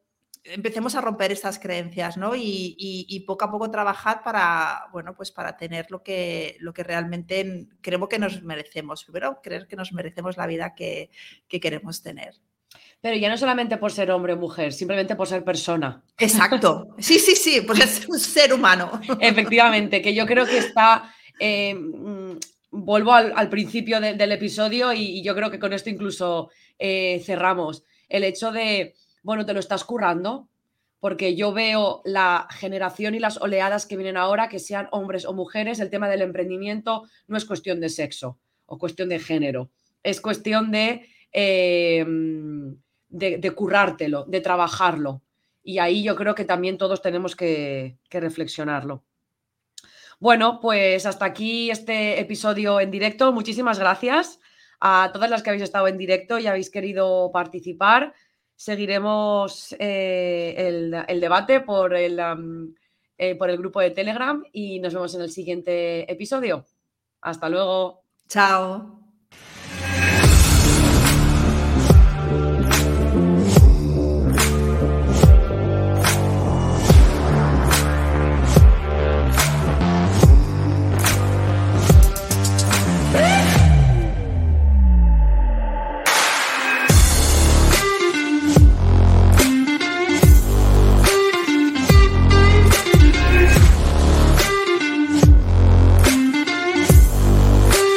empecemos a romper estas creencias, ¿no? Y, poco a poco trabajar para, bueno, pues para tener lo que, lo que realmente creemos que nos merecemos. Primero, creer que nos merecemos la vida que, queremos tener. Pero ya no solamente por ser hombre o mujer, simplemente por ser persona. Exacto. Sí, sí, sí, por ser un ser humano. Efectivamente, que yo creo que está eh, mm, vuelvo al, principio del episodio y, yo creo que con esto incluso eh, cerramos. El hecho de, bueno, te lo estás currando, porque yo veo la generación y las oleadas que vienen ahora, que sean hombres o mujeres, el tema del emprendimiento no es cuestión de sexo o cuestión de género, es cuestión de, eh, de, currártelo, de trabajarlo. Y ahí yo creo que también todos tenemos que reflexionarlo. Bueno, pues hasta aquí este episodio en directo. Muchísimas gracias a todas las que habéis estado en directo y habéis querido participar. Seguiremos eh, el, debate por el, eh, por el grupo de Telegram y nos vemos en el siguiente episodio. Hasta luego. Chao.